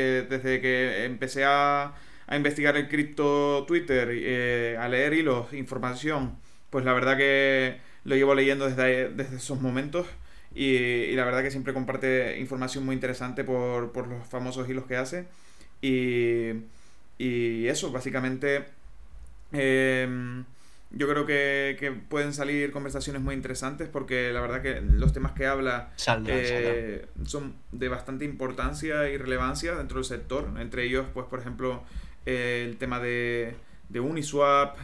desde que empecé a, investigar el cripto Twitter, eh, a leer hilos, información, pues la verdad que lo llevo leyendo desde, desde esos momentos. Y, la verdad que siempre comparte información muy interesante por, por los famosos hilos que hace. Y, y eso, básicamente, em, yo creo que, pueden salir conversaciones muy interesantes porque la verdad que los temas que habla eh, son de bastante importancia y relevancia dentro del sector. Entre ellos, pues, por ejemplo, el tema de, de Uniswap,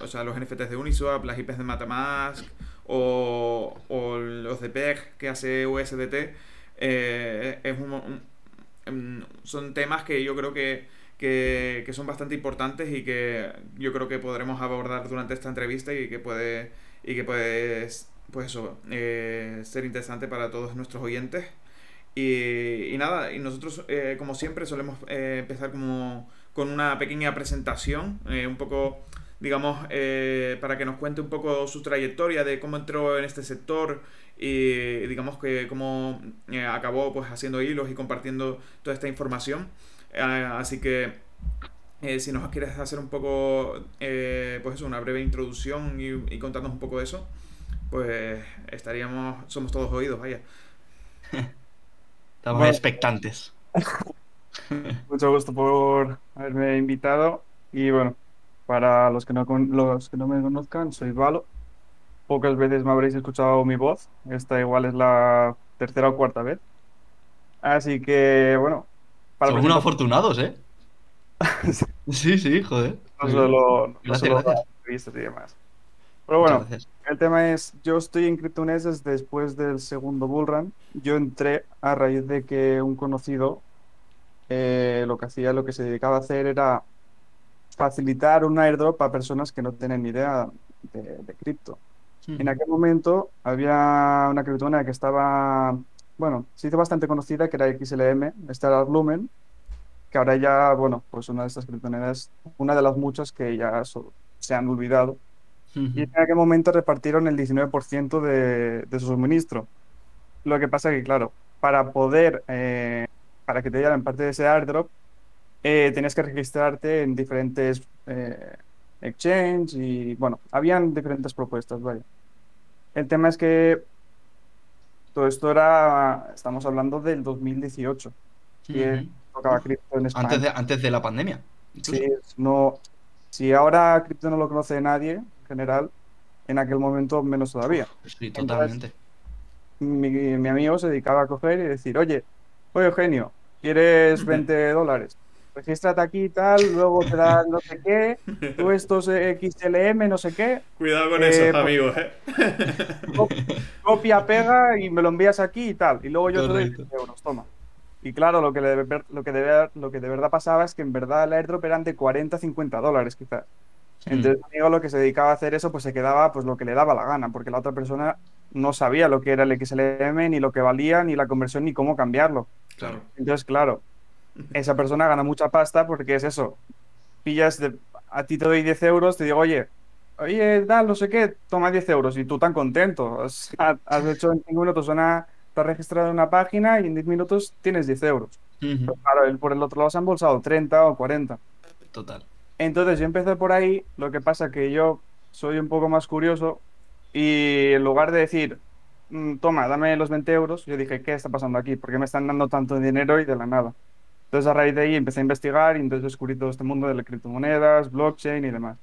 o sea, los NFTs de Uniswap, las IPs de Metamask o, o los de PEG que hace USDT. Eh, es un, son temas que yo creo que que, son bastante importantes y que yo creo que podremos abordar durante esta entrevista y que puede, y que puede pues eso, eh, ser interesante para todos nuestros oyentes. Y, nada, y nosotros eh, como siempre solemos eh, empezar como con una pequeña presentación, un poco, digamos, para que nos cuente un poco su trayectoria de cómo entró en este sector y digamos que cómo acabó pues haciendo hilos y compartiendo toda esta información. Ah, así que eh, si nos quieres hacer un poco, eh, pues eso, una breve introducción y, contarnos un poco de eso, pues estaríamos, somos todos oídos, vaya. Estamos expectantes. Mucho gusto por haberme invitado y bueno, para los que no, los que no me conozcan, soy Valo. Pocas veces me habréis escuchado mi voz, esta igual es la tercera o cuarta vez. Así que bueno, son unos afortunados, ¿eh? sí, sí, joder. No solo, gracias, gracias. y demás. Pero bueno, el tema es, yo estoy en Cryptoneses después del segundo bullrun. Yo entré a raíz de que un conocido eh, lo que hacía, lo que se dedicaba a hacer era facilitar un airdrop a personas que no tienen ni idea de, cripto. En aquel momento había una criptomoneda que estaba bueno, se hizo bastante conocida, que era XLM, Stellar Lumen, que ahora ya, bueno, pues una de estas criptomonedas, una de las muchas que ya se han olvidado. Y en aquel momento repartieron el 19% de, de, su suministro. Lo que pasa que, claro, para poder, eh, para que te dieran parte de ese airdrop, eh, tenías que registrarte en diferentes eh, exchange y, bueno, habían diferentes propuestas, vaya. El tema es que todo esto era, estamos hablando del 2018. tocaba cripto en España. Antes de, antes de la pandemia. Sí, no, si ahora cripto no lo conoce nadie, en general, en aquel momento menos todavía. Sí, totalmente. mi, mi, amigo se dedicaba a coger y decir, oye, oye Eugenio, ¿quieres 20 dólares? Regístrate aquí y tal, luego te dan no sé qué, tú estos XLM, no sé qué. Cuidado con eso, pues, amigos, ¿eh? Copia, pega y me lo envías aquí y tal. Y luego yo te doy 20 euros, toma. Y claro, lo que, de, lo, que de, lo que de verdad pasaba es que en verdad el airdrop eran de 40 50 dólares quizás. Entonces, amigo lo que se dedicaba a hacer eso, pues se quedaba pues lo que le daba la gana, porque la otra persona no sabía lo que era el XLM, ni lo que valía, ni la conversión, ni cómo cambiarlo. Claro. Entonces, claro, esa persona gana mucha pasta porque es eso. Pillas, de, a ti te doy 10 euros, te digo, oye, oye, tal, no sé qué, toma 10 euros y tú tan contento. Has, hecho en 5 minutos una, te has registrado en una página y en 10 minutos tienes 10 euros. Pero claro, por el otro lado se han embolsado 30 o 40. Total. Entonces yo empecé por ahí, lo que pasa que yo soy un poco más curioso y en lugar de decir, mm, toma, dame los 20 euros, yo dije, ¿qué está pasando aquí? ¿Por qué me están dando tanto dinero y de la nada? Entonces a raíz de ahí empecé a investigar y entonces descubrí todo este mundo de las criptomonedas, blockchain y demás.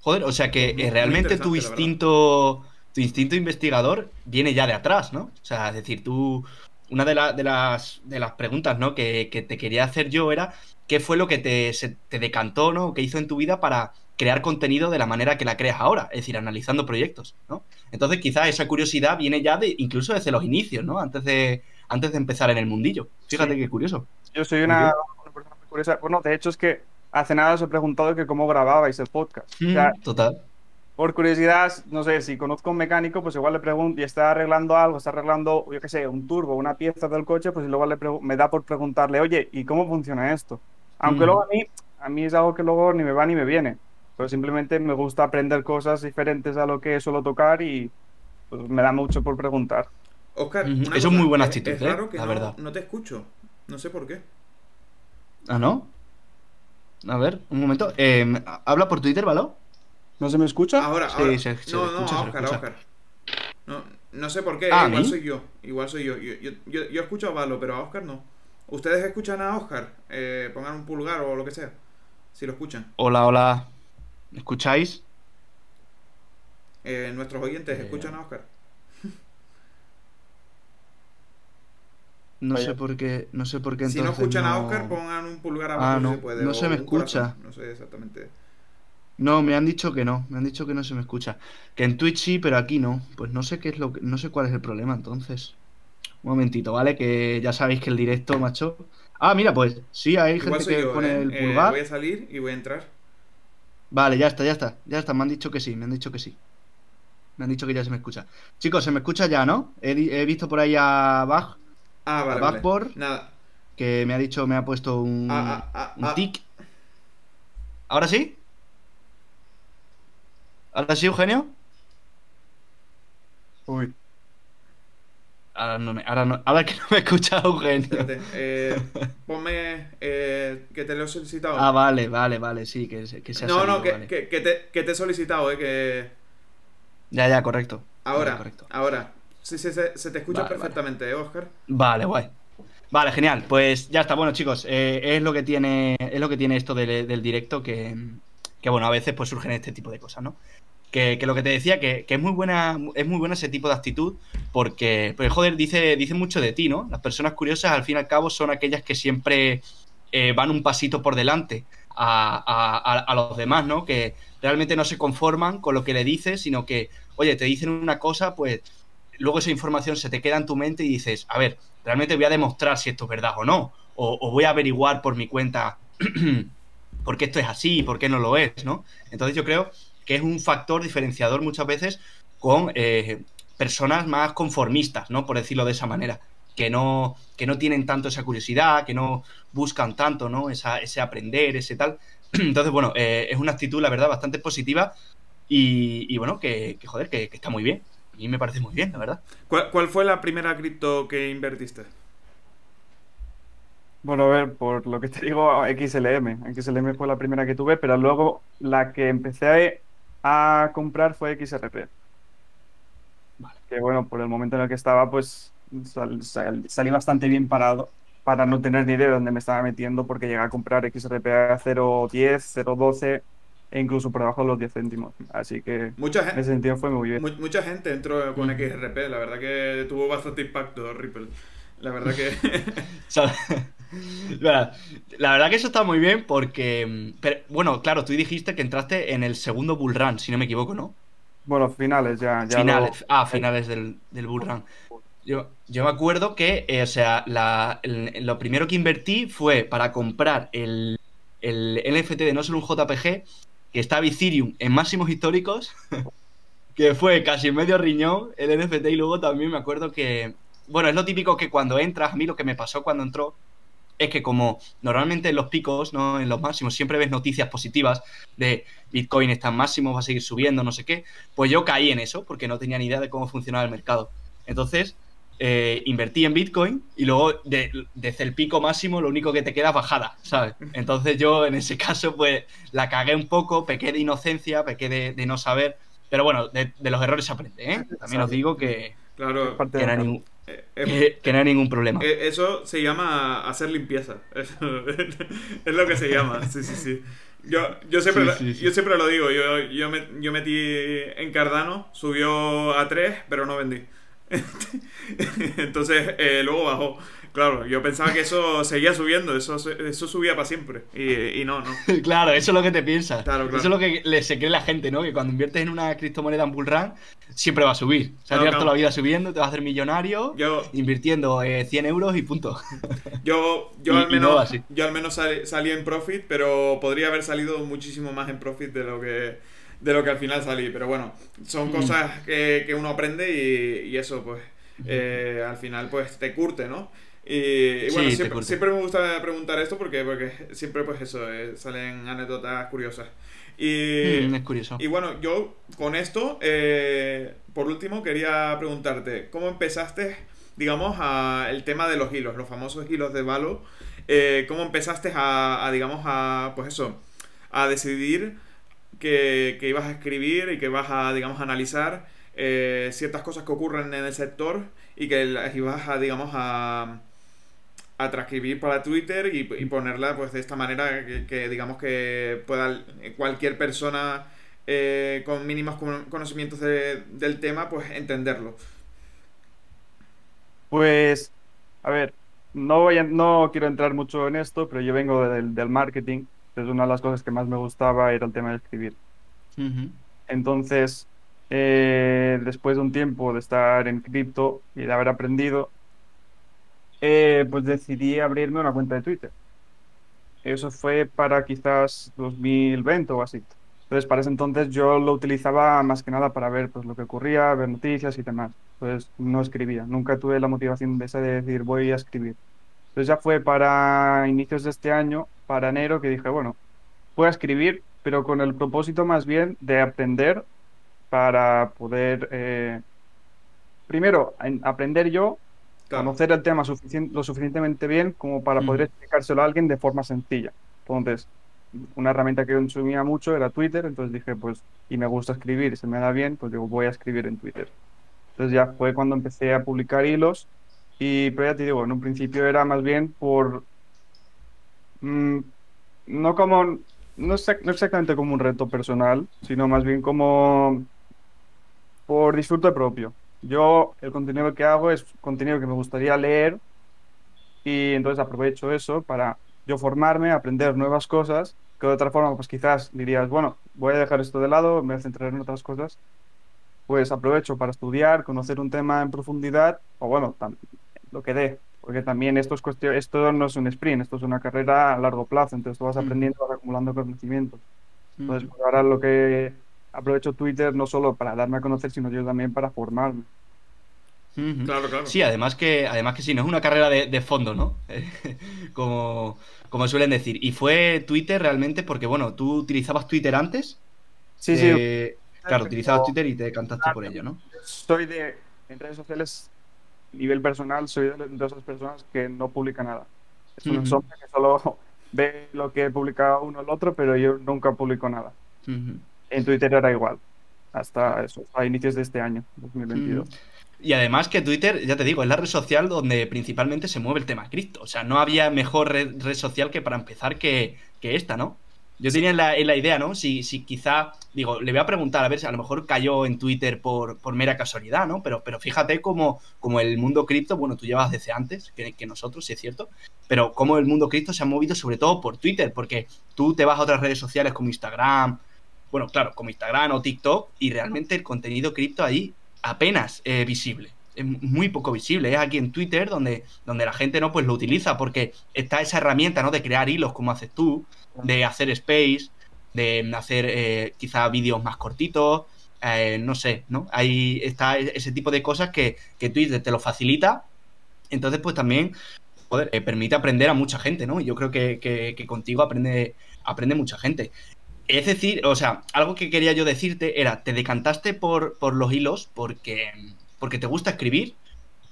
Joder, o sea que eh, realmente tu instinto, tu instinto investigador viene ya de atrás, ¿no? O sea, es decir, tú, una de, de, las, de las preguntas ¿no? que, te quería hacer yo era, ¿qué fue lo que te, te decantó, ¿no? ¿Qué hizo en tu vida para crear contenido de la manera que la creas ahora? Es decir, analizando proyectos, ¿no? Entonces quizás esa curiosidad viene ya de, incluso desde los inicios, ¿no? Antes de antes de empezar en el mundillo. Fíjate qué curioso. Yo soy una, persona muy curiosa. Bueno, de hecho es que hace nada os he preguntado que cómo grababais el podcast. Mm, total. Por curiosidad, no sé, si conozco a un mecánico, pues igual le pregunto y está arreglando algo, está arreglando, yo qué sé, un turbo, una pieza del coche, pues luego le me da por preguntarle, oye, ¿y cómo funciona esto? Aunque mm. luego a mí, a mí es algo que luego ni me va ni me viene, pero simplemente me gusta aprender cosas diferentes a lo que suelo tocar y pues, me da mucho por preguntar. Oscar, eso es muy buena actitud, es, ¿eh? raro que la no, verdad. no te escucho. No sé por qué. ¿Ah, no? A ver, un momento. Eh, ¿Habla por Twitter, ¿valo? ¿No se me escucha? Ahora, Sí, ahora. se- se no, no, Oscar. Oscar. No, no sé por qué, Ah, ¿a igual mí? soy yo. Igual soy yo. Yo, yo, yo, yo escucho a Valo, pero a Oscar no. ¿Ustedes escuchan a Oscar? Eh, pongan un pulgar o lo que sea. Si lo escuchan. Hola, hola. ¿Me escucháis? Eh, nuestros oyentes Eh, escuchan a Oscar. No sé por qué, no sé por qué Si entonces no escuchan a Oscar, pongan un pulgar abajo Ah, si no, se puede. no o se me escucha. corazón, No sé exactamente. No, me han dicho que no, me han dicho que no se me escucha. Que en Twitch sí, pero aquí no. Pues no sé qué es lo que, no sé cuál es el problema entonces. Un momentito, ¿vale? Que ya sabéis que el directo, macho. Ah, mira, pues sí, hay Igual gente que yo, pone ¿eh? el Eh, pulgar. voy a salir y voy a entrar. Vale, ya está, ya está, ya está. Me han dicho que sí, me han dicho que sí. Me han dicho que ya se me escucha. Chicos, se me escucha ya, ¿no? He, he visto por ahí a Bach, Ah, vale, A vale. Backboard. Nada. que me ha dicho, me ha puesto un, Ah, ah, ah, un ah. tic. ¿Ahora sí? ¿Ahora sí, Eugenio? Uy. Ahora no me, ahora no, ahora que no me escucha Eugenio. Espérate. Eh, ponme eh, que te lo he solicitado. Ah, vale, vale, vale, sí, que, se- que se ha no, no, que, vale. que, que te, que te he solicitado, eh, que... Ya, ya, correcto. Ahora, Vale, correcto. ahora. Sí, sí, se, se te escucha Vale, vale. perfectamente, ¿eh, Oscar? Vale, guay. Vale, genial. Pues ya está. Bueno, chicos, eh, es lo que tiene, es lo que tiene esto del, del directo que, que, bueno, a veces pues surgen este tipo de cosas, ¿no? Que, que lo que te decía, que, que es muy buena, es muy buena ese tipo de actitud, porque, pues, joder, dice, dice mucho de ti, ¿no? Las personas curiosas, al fin y al cabo, son aquellas que siempre eh, van un pasito por delante a- a- a los demás, ¿no? Que realmente no se conforman con lo que le dices, sino que, oye, te dicen una cosa, pues luego esa información se te queda en tu mente y dices, a ver, realmente voy a demostrar si esto es verdad o no, o, voy a averiguar por mi cuenta por qué esto es así y por qué no lo es, ¿no? Entonces yo creo que es un factor diferenciador muchas veces con eh, personas más conformistas, ¿no? Por decirlo de esa manera, que no, que no tienen tanto esa curiosidad, que no buscan tanto, ¿no? Esa, ese aprender, ese tal. Entonces, bueno, eh, es una actitud, la verdad, bastante positiva y, bueno, que, joder, que está muy bien. Mí me parece muy bien, la verdad. ¿Cuál, cuál fue la primera cripto que invertiste? Bueno, a ver, por lo que te digo, XLM. XLM fue la primera que tuve, pero luego la que empecé a, a comprar fue XRP. Vale. Que bueno, por el momento en el que estaba, pues sal- sal- salí bastante bien parado para no tener ni idea de dónde me estaba metiendo, porque llegué a comprar XRP a 0.10, 0.12 e incluso por debajo de los 10 céntimos. Así que Mucha en ese gente, sentido fue muy bien. mucha gente entró con. XRP, la verdad que tuvo bastante impacto Ripple. La verdad que... La verdad que eso está muy bien porque, mm, pero, bueno, claro, tú dijiste que entraste en el segundo bull run, si no me equivoco, ¿no? Bueno, finales ya. ya lo- finales, ah, finales del, del bull run. Yo, yo me acuerdo que, eh, o sea, la- el- lo primero que invertí fue para comprar el, el NFT de no solo un JPG, que estaba Ethereum en máximos históricos, que fue casi medio riñón el NFT, y luego también me acuerdo que, bueno, es lo típico que cuando entras, a mí lo que me pasó cuando entró, es que como normalmente en los picos, ¿no? En los máximos, siempre ves noticias positivas de Bitcoin está en máximo, va a seguir subiendo, no sé qué. Pues yo caí en eso porque no tenía ni idea de cómo funcionaba el mercado. Entonces, eh, invertí en Bitcoin y luego de- desde el pico máximo lo único que te queda es bajada, ¿sabes? Entonces yo en ese caso pues la cagué un poco, pequé de inocencia, pequé de, de no saber. Pero bueno, de, de los errores se aprende, ¿eh? También os digo que, Claro, que, no ningún, eh, eh, que- que no hay ningún problema. eh, eso se llama hacer limpieza. Es lo que se llama, sí, sí, sí. Yo, yo, siempre, Sí, lo- sí, sí. yo siempre lo digo, yo, yo, me- yo metí en Cardano, subió a 3, pero no vendí. Entonces, eh, luego bajó. Claro, yo pensaba que eso seguía subiendo, eso, eso subía para siempre. Y, y no, no. Claro, eso es lo que te piensas. Claro, claro. Eso es lo que le- se cree la gente, ¿no? Que cuando inviertes en una criptomoneda en bull run, siempre va a subir. O sea, Claro, toda la vida subiendo, te vas a hacer millonario, Yo, invirtiendo eh, 100 euros y punto. yo, yo Y- al no menos, yo al menos sal- salí en profit, pero podría haber salido muchísimo más en profit de lo que, de lo que al final salí. Pero bueno, son Mm. cosas que, que uno aprende y, y eso, pues, eh, al final, pues, te curte, ¿no? Y, bueno, siempre, siempre me gusta preguntar esto porque, porque siempre, pues, eso, eh, salen anécdotas curiosas. Y, Mm, es curioso. y bueno, yo con esto, eh, por último, quería preguntarte, ¿cómo empezaste? digamos, al tema de los hilos, los famosos hilos de Valo. Eh, ¿Cómo empezaste a, digamos, a, pues eso, a decidir que, ibas a escribir y que vas a, digamos, a analizar eh, ciertas cosas que ocurren en el sector y que las ibas a, digamos, a, a transcribir para Twitter y, ponerla pues de esta manera que, digamos que pueda cualquier persona eh, con mínimos conocimientos del tema pues entenderlo. Pues, a ver, no, voy no quiero entrar mucho en esto, pero yo vengo del, del marketing. Entonces, una de las cosas que más me gustaba era el tema de escribir. Entonces, eh, después de un tiempo de estar en cripto y de haber aprendido, eh, pues decidí abrirme una cuenta de Twitter. Eso fue para quizás 2020 o así. Entonces, para ese entonces yo lo utilizaba más que nada para ver pues, lo que ocurría, ver noticias y demás. Entonces, no escribía. Nunca tuve la motivación de esa de decir, voy a escribir. Entonces, ya fue para inicios de este año, para enero, que dije, bueno, voy a escribir, pero con el propósito más bien de aprender para poder, eh, primero, aprender yo, conocer el tema lo suficientemente bien como para poder explicárselo a alguien de forma sencilla. Entonces, una herramienta que consumía mucho era Twitter, entonces dije, pues, y me gusta escribir, se me da bien, pues digo, voy a escribir en Twitter. Entonces ya fue cuando empecé a publicar hilos y, pero ya te digo, en un principio era más bien por, mm, no como, no, no exactamente como un reto personal, sino más bien como por disfrute propio. Yo el contenido que hago es contenido que me gustaría leer y entonces aprovecho eso para yo formarme, aprender nuevas cosas, que de otra forma, pues quizás dirías, bueno, voy a dejar esto de lado, me voy a centrar en otras cosas, pues aprovecho para estudiar, conocer un tema en profundidad, o bueno, lo que dé, porque también esto, es cuestión, esto no es un sprint, esto es una carrera a largo plazo, entonces tú vas aprendiendo, vas acumulando conocimientos. Entonces, pues ahora lo que aprovecho Twitter no solo para darme a conocer, sino yo también para formarme. Claro, claro. Sí, además que, además que sí, no es una carrera de, fondo, ¿no? como, como suelen decir. Y fue Twitter realmente porque, bueno, tú utilizabas Twitter antes. Sí, sí. Claro, utilizabas Twitter y te cantaste por ello, ¿no? Soy de, en redes sociales, nivel personal, soy de, esas personas que no publica nada. Es una sombra que solo ve lo que publica uno el otro, pero yo nunca publico nada. En Twitter era igual, hasta eso, a inicios de este año, 2022. Y además que Twitter, ya te digo, es la red social donde principalmente se mueve el tema cripto. O sea, no había mejor red, social que para empezar que, esta, ¿no? Yo tenía en la, la, idea, ¿no? Si, si quizá, digo, le voy a preguntar, a ver si a lo mejor cayó en Twitter por, por mera casualidad, ¿no? Pero, pero fíjate cómo, como el mundo cripto, bueno, tú llevas desde antes que, que nosotros, si es cierto, pero cómo el mundo cripto se ha movido sobre todo por Twitter, porque tú te vas a otras redes sociales como Instagram, bueno, claro, como Instagram o TikTok, y realmente el contenido cripto ahí apenas eh, visible. Es muy poco visible. Es aquí en Twitter donde, donde la gente no pues lo utiliza porque está esa herramienta ¿no? de crear hilos como haces tú, de hacer space, de hacer eh, quizá vídeos más cortitos, eh, no sé, ¿no? Ahí está ese tipo de cosas que, que Twitter te lo facilita. Entonces, pues también permite aprender a mucha gente, ¿no? Yo creo que, que, contigo aprende, aprende mucha gente. Es decir, o sea, algo que quería yo decirte era, ¿te decantaste por, por los hilos porque, porque te gusta escribir?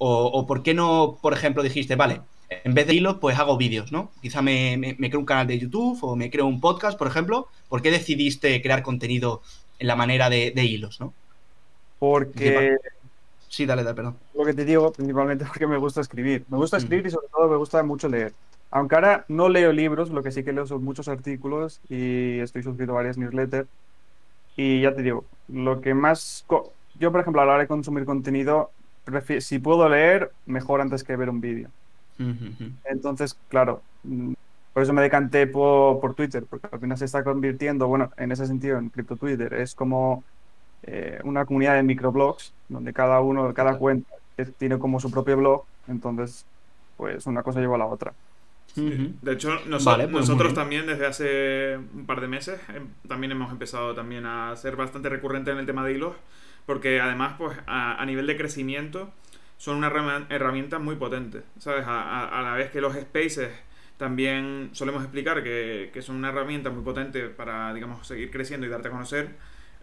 O, por qué no, por ejemplo, dijiste, vale, en vez de hilos, pues hago vídeos, ¿no? Quizá me, me, creo un canal de YouTube o me creo un podcast, por ejemplo. ¿Por qué decidiste crear contenido en la manera de, hilos, no? Porque... Sí, dale, dale, perdón. Lo que te digo, principalmente porque me gusta escribir. Me gusta escribir y sobre todo me gusta mucho leer. Aunque ahora no leo libros, lo que sí que leo son muchos artículos y estoy suscrito a varias newsletters. Y ya te digo, lo que más... Yo, por ejemplo, a la hora de consumir contenido, si puedo leer, mejor antes que ver un vídeo. Entonces, claro, mm, por eso me decanté por, Twitter, porque al final se está convirtiendo, bueno, en ese sentido, en cripto Twitter, es como eh, una comunidad de microblogs, donde cada uno, cada cuenta tiene como su propio blog, entonces, pues una cosa lleva a la otra. De hecho, pues nosotros también desde hace un par de meses em, también hemos empezado también a ser bastante recurrente en el tema de hilos, porque además, pues a, nivel de crecimiento son una herramienta muy potente, ¿sabes? A, la vez que los spaces también solemos explicar que, que son una herramienta muy potente para, digamos, seguir creciendo y darte a conocer,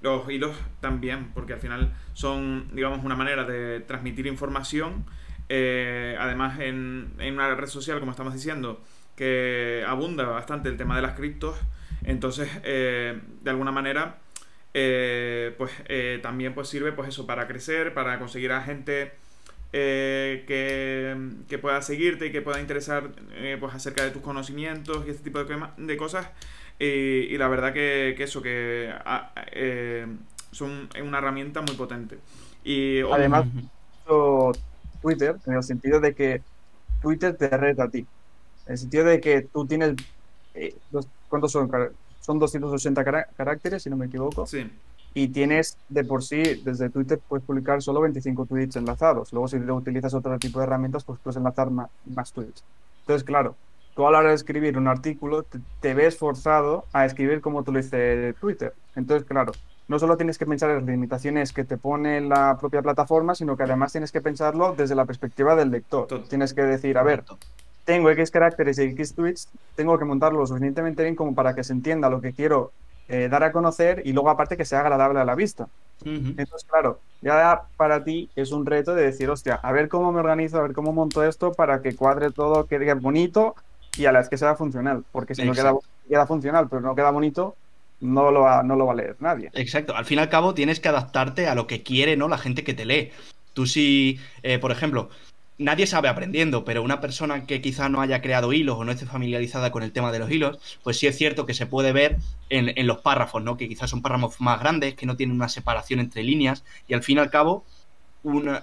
los hilos también, porque al final son, digamos, una manera de transmitir información además en, en una red social, como estamos diciendo, que abunda bastante el tema de las criptos, entonces, de alguna manera, pues también pues sirve pues eso para crecer, para conseguir a gente eh, que, pueda seguirte y que pueda interesar eh, pues acerca de tus conocimientos y este tipo de, cosas. Y, la verdad que, eso, que ah, eh, son una herramienta muy potente. Y, Además, Twitter, en el sentido de que Twitter te reta a ti. En el sentido de que tú tienes... ¿Cuántos son? Son 280 caracteres, si no me equivoco. Sí y tienes de por sí, desde Twitter puedes publicar solo 25 tweets enlazados. Luego si utilizas otro tipo de herramientas, pues puedes enlazar más, tweets. Entonces, claro, tú a la hora de escribir un artículo te, ves forzado a escribir como tú lo dice Twitter. Entonces, claro, no solo tienes que pensar en las limitaciones que te pone la propia plataforma, sino que además tienes que pensarlo desde la perspectiva del lector. Tienes que decir, a ver, tengo X caracteres y X tweets, tengo que montarlo lo suficientemente bien como para que se entienda lo que quiero eh, dar a conocer y luego aparte que sea agradable a la vista. Entonces, claro, ya para ti es un reto de decir, hostia, a ver cómo me organizo, a ver cómo monto esto para que cuadre todo, quede bonito y a la vez que sea funcional. Porque si no queda, queda, funcional, pero no queda bonito, no lo, va, no lo va a leer nadie. Exacto, al fin y al cabo tienes que adaptarte a lo que quiere ¿no? la gente que te lee. Tú si, eh, por ejemplo, nadie sabe aprendiendo, pero una persona que quizá no haya creado hilos o no esté familiarizada con el tema de los hilos, pues sí es cierto que se puede ver en, los párrafos, ¿no? Que quizás son párrafos más grandes, que no tienen una separación entre líneas, y al fin y al cabo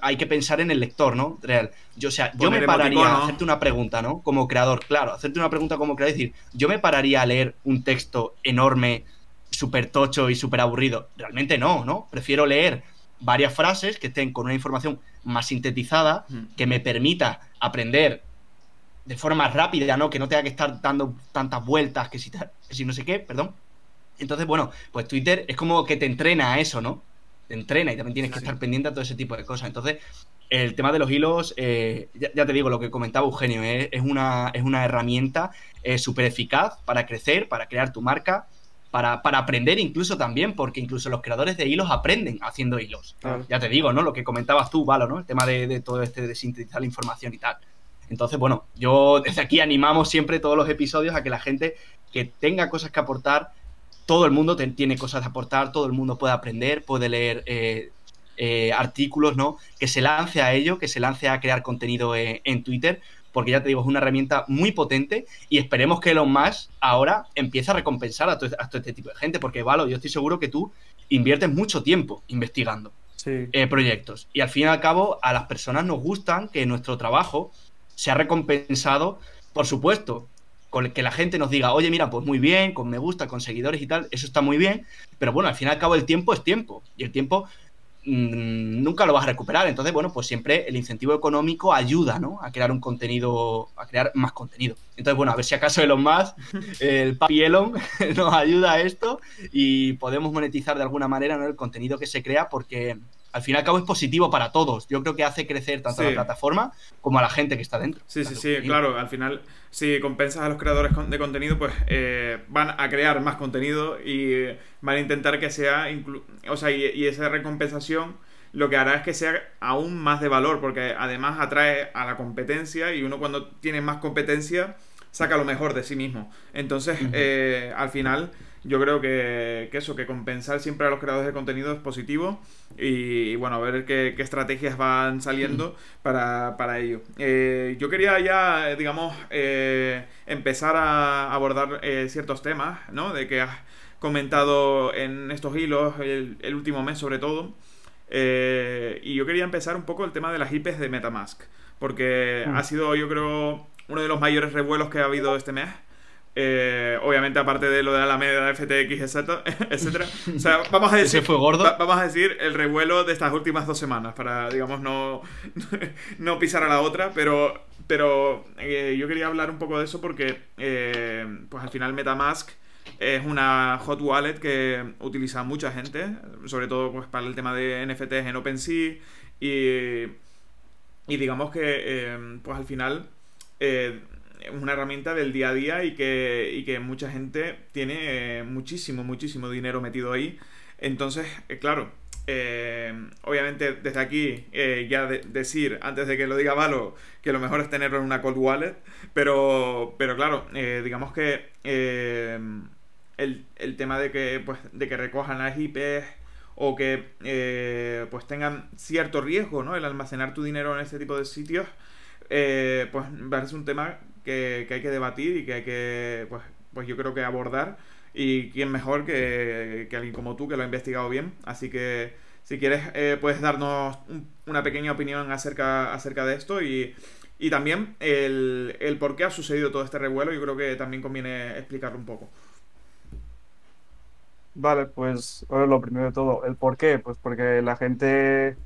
hay que pensar en el lector, ¿no? Real. Yo, o sea, yo me pararía a hacerte una pregunta, ¿no? Como creador, claro, hacerte una pregunta como creador, decir, yo me pararía a leer un texto enorme, súper tocho y súper aburrido. Realmente no, ¿no? Prefiero leer varias frases que estén con una información más sintetizada, que me permita aprender de forma rápida, ¿no? Que no tenga que estar dando tantas vueltas, que si, si no sé qué, perdón. Entonces, bueno, pues Twitter es como que te entrena a eso, ¿no? Te entrena y también tienes que estar pendiente a todo ese tipo de cosas. Entonces, el tema de los hilos, eh, ya, te digo, lo que comentaba Eugenio, eh, es, una, es una herramienta eh, súper eficaz para crecer, para crear tu marca para, aprender incluso también, porque incluso los creadores de hilos aprenden haciendo hilos. Ya te digo, ¿no? Lo que comentabas tú, Valo, ¿no? El tema de, todo este de sintetizar la información y tal. Entonces, bueno, yo desde aquí animamos siempre todos los episodios a que la gente que tenga cosas que aportar, todo el mundo tiene cosas que aportar, todo el mundo puede aprender, puede leer eh, eh, artículos, ¿no? Que se lance a ello, que se lance a crear contenido eh, en Twitter, porque ya te digo, es una herramienta muy potente y esperemos que Elon Musk ahora empiece a recompensar a todo, este tipo de gente, porque, Valo, yo estoy seguro que tú inviertes mucho tiempo investigando eh, proyectos. Y al fin y al cabo a las personas nos gustan que nuestro trabajo sea recompensado, por supuesto, con que la gente nos diga, oye, mira, pues muy bien, con me gusta, con seguidores y tal, eso está muy bien, pero bueno, al fin y al cabo el tiempo es tiempo y el tiempo Mm, nunca lo vas a recuperar. Entonces, bueno, pues siempre el incentivo económico ayuda, ¿no? A crear un contenido, a crear más contenido. Entonces, bueno, a ver si acaso Elon Musk, el papi Elon, nos ayuda a esto y podemos monetizar de alguna manera ¿no? el contenido que se crea porque al fin y al cabo es positivo para todos. Yo creo que hace crecer tanto a la plataforma como a la gente que está dentro. Sí, sí, sí, claro. Al final, si compensas a los creadores de contenido, pues eh, van a crear más contenido y van a intentar que sea. O sea, y, esa recompensación lo que hará es que sea aún más de valor, porque además atrae a la competencia y uno cuando tiene más competencia saca lo mejor de sí mismo. Entonces, eh, al final yo creo que, eso, que compensar siempre a los creadores de contenido es positivo y, bueno, a ver qué, estrategias van saliendo para, para ello. Eh, yo quería ya, digamos, eh, empezar a abordar eh, ciertos temas, ¿no? De que has comentado en estos hilos el, último mes sobre todo. y yo quería empezar un poco el tema de las IPs de Metamask, porque mm. ha sido, yo creo, uno de los mayores revuelos que ha habido este mes. Eh, obviamente, aparte de lo de la media FTX, etcétera. O sea, vamos a decir. fue gordo? vamos a decir el revuelo de estas últimas dos semanas. Para, digamos, no, no pisar a la otra. Pero. Pero eh, yo quería hablar un poco de eso porque. Eh, pues al final, Metamask es una hot wallet que utiliza mucha gente. Sobre todo pues, para el tema de NFTs en OpenSea. Y. Y digamos que. pues al final una herramienta del día a día y que, y que mucha gente tiene eh, muchísimo, muchísimo dinero metido ahí. Entonces, eh, claro, eh, obviamente desde aquí ya decir, antes de que lo diga Valo, que lo mejor es tenerlo en una cold wallet, pero, pero claro, digamos que el, el, tema de que, pues, de que recojan las IPs o que pues tengan cierto riesgo, ¿no? El almacenar tu dinero en este tipo de sitios, pues parece un tema que, que, hay que debatir y que hay que, pues, pues yo creo que abordar y quién mejor que, alguien como tú que lo ha investigado bien. Así que si quieres eh, puedes darnos una pequeña opinión acerca, acerca de esto y, y también el, el, por qué ha sucedido todo este revuelo. Yo creo que también conviene explicarlo un poco. Vale, pues lo primero de todo, ¿el por qué? Pues porque la gente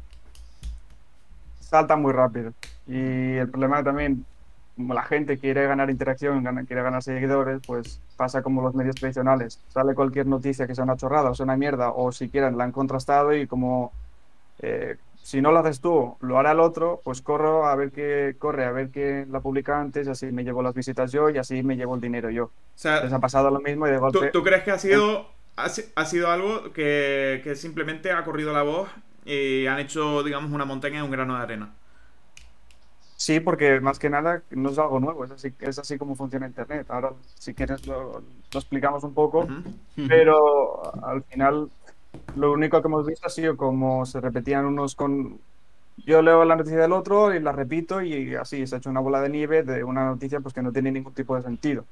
salta muy rápido. Y el problema también como la gente quiere ganar interacción, quiere ganar seguidores, pues pasa como los medios tradicionales. Sale cualquier noticia que sea una chorrada o sea una mierda, o si quieren la han contrastado y como eh, si no lo haces tú, lo hará el otro, pues corro a ver qué corre, a ver qué la publica antes, y así me llevo las visitas yo y así me llevo el dinero yo. O sea, Les ha pasado lo mismo y de golpe... ¿Tú, crees que ha sido, ha, sido algo que, que simplemente ha corrido la voz y han hecho, digamos, una montaña en un grano de arena? Sí, porque más que nada no es algo nuevo, es así, es así como funciona Internet. Ahora, si quieres, lo, explicamos un poco, pero al final lo único que hemos visto ha sido como se repetían unos con... Yo leo la noticia del otro y la repito y así se ha hecho una bola de nieve de una noticia pues que no tiene ningún tipo de sentido.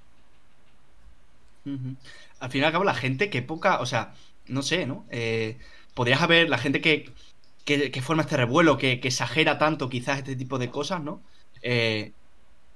Al final, acaba la gente que poca, o sea, no sé, ¿no? Eh, podrías haber la gente que que, forma este revuelo, que, exagera tanto quizás este tipo de cosas, ¿no? Eh,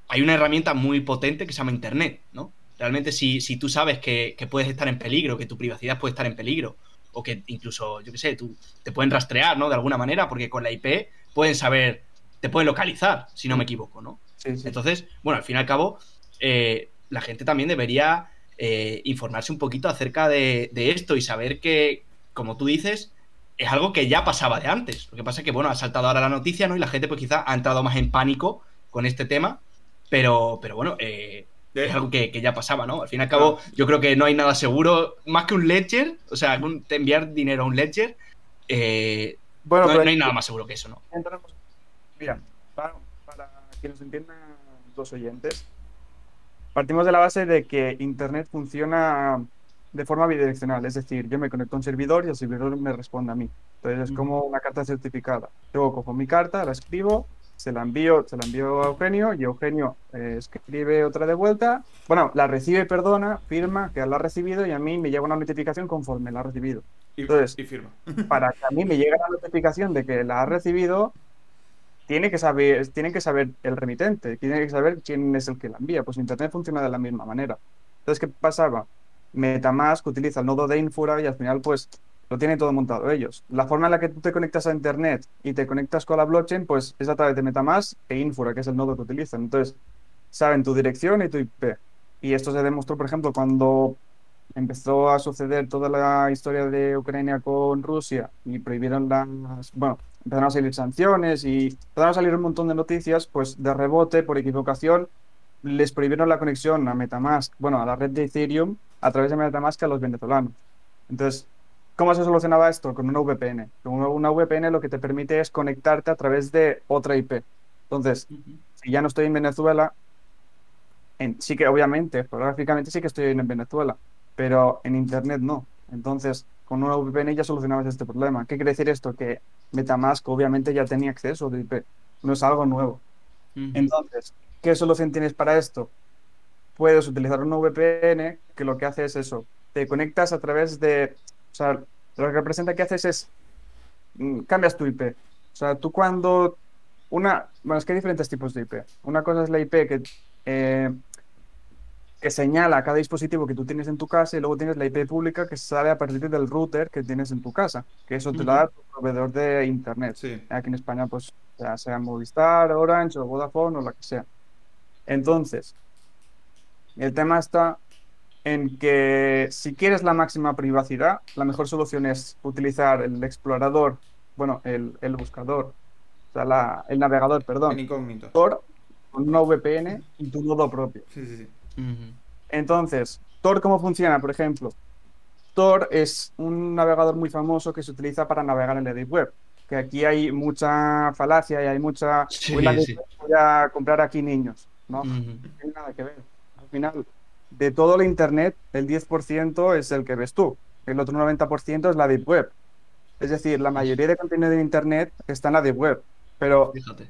hay una herramienta muy potente que se llama Internet, ¿no? Realmente si, si tú sabes que, puedes estar en peligro, que tu privacidad puede estar en peligro, o que incluso, yo qué sé, tú, te pueden rastrear, ¿no? De alguna manera, porque con la IP pueden saber, te pueden localizar, si no me equivoco, ¿no? Entonces, bueno, al fin y al cabo, eh, la gente también debería eh, informarse un poquito acerca de, de, esto y saber que, como tú dices, es algo que ya pasaba de antes. Lo que pasa es que, bueno, ha saltado ahora la noticia, ¿no? Y la gente, pues quizá ha entrado más en pánico con este tema, pero, pero bueno, eh, es algo que, ya pasaba, ¿no? Al fin y al cabo, yo creo que no hay nada seguro, más que un ledger, o sea, enviar dinero a un ledger, eh, bueno, no, hay nada más seguro que eso, ¿no? Mira, para, para que nos entiendan los oyentes, partimos de la base de que Internet funciona de forma bidireccional, es decir, yo me conecto a un servidor y el servidor me responde a mí. Entonces es como una carta certificada. Yo cojo mi carta, la escribo, se la envío, se la envío a Eugenio y Eugenio eh, escribe otra de vuelta. Bueno, la recibe, perdona, firma que la ha recibido y a mí me llega una notificación conforme la ha recibido. Entonces, y firma. para que a mí me llegue la notificación de que la ha recibido, tiene que saber, tiene que saber el remitente, tiene que saber quién es el que la envía. Pues Internet funciona de la misma manera. Entonces, ¿qué pasaba? Metamask utiliza el nodo de Infura y al final pues lo tienen todo montado ellos. La forma en la que tú te conectas a Internet y te conectas con la blockchain pues es a través de Metamask e Infura, que es el nodo que utilizan. Entonces, saben tu dirección y tu IP. Y esto se demostró, por ejemplo, cuando empezó a suceder toda la historia de Ucrania con Rusia y prohibieron las... Bueno, empezaron a salir sanciones y empezaron a salir un montón de noticias, pues de rebote, por equivocación, les prohibieron la conexión a Metamask, bueno, a la red de Ethereum a través de Metamask a los venezolanos. Entonces, ¿cómo se solucionaba esto? Con una VPN. Con una VPN lo que te permite es conectarte a través de otra IP. Entonces, si ya no estoy en Venezuela, en, sí que obviamente, geográficamente sí que estoy en Venezuela, pero en Internet no. Entonces, con una VPN ya solucionabas este problema. ¿Qué quiere decir esto? Que Metamask obviamente ya tenía acceso de IP. No es algo nuevo. Entonces, ¿qué solución tienes para esto? Puedes utilizar una VPN que lo que hace es eso, te conectas a través de, o sea, lo que representa que haces es, mm, cambias tu IP. O sea, tú cuando una, bueno, es que hay diferentes tipos de IP. Una cosa es la IP que, eh, que señala cada dispositivo que tú tienes en tu casa y luego tienes la IP pública que sale a partir del router que tienes en tu casa, que eso te lo da tu proveedor de internet. Aquí en España, pues, ya sea Movistar, Orange o Vodafone o lo que sea. Entonces, el tema está en que si quieres la máxima privacidad, la mejor solución es utilizar el explorador, bueno, el, buscador, o sea, el navegador, perdón. En incógnito. Tor con una VPN y tu nodo propio. Sí, sí, sí. Entonces, Tor, ¿cómo funciona? Por ejemplo, Tor es un navegador muy famoso que se utiliza para navegar en la Deep Web. Que aquí hay mucha falacia y hay mucha. voy, a comprar aquí niños. No, no tiene nada que ver. Al final, de todo el Internet, el 10% es el que ves tú. El otro 90% es la Deep Web. Es decir, la mayoría de contenido de Internet está en la Deep Web. Pero Fíjate.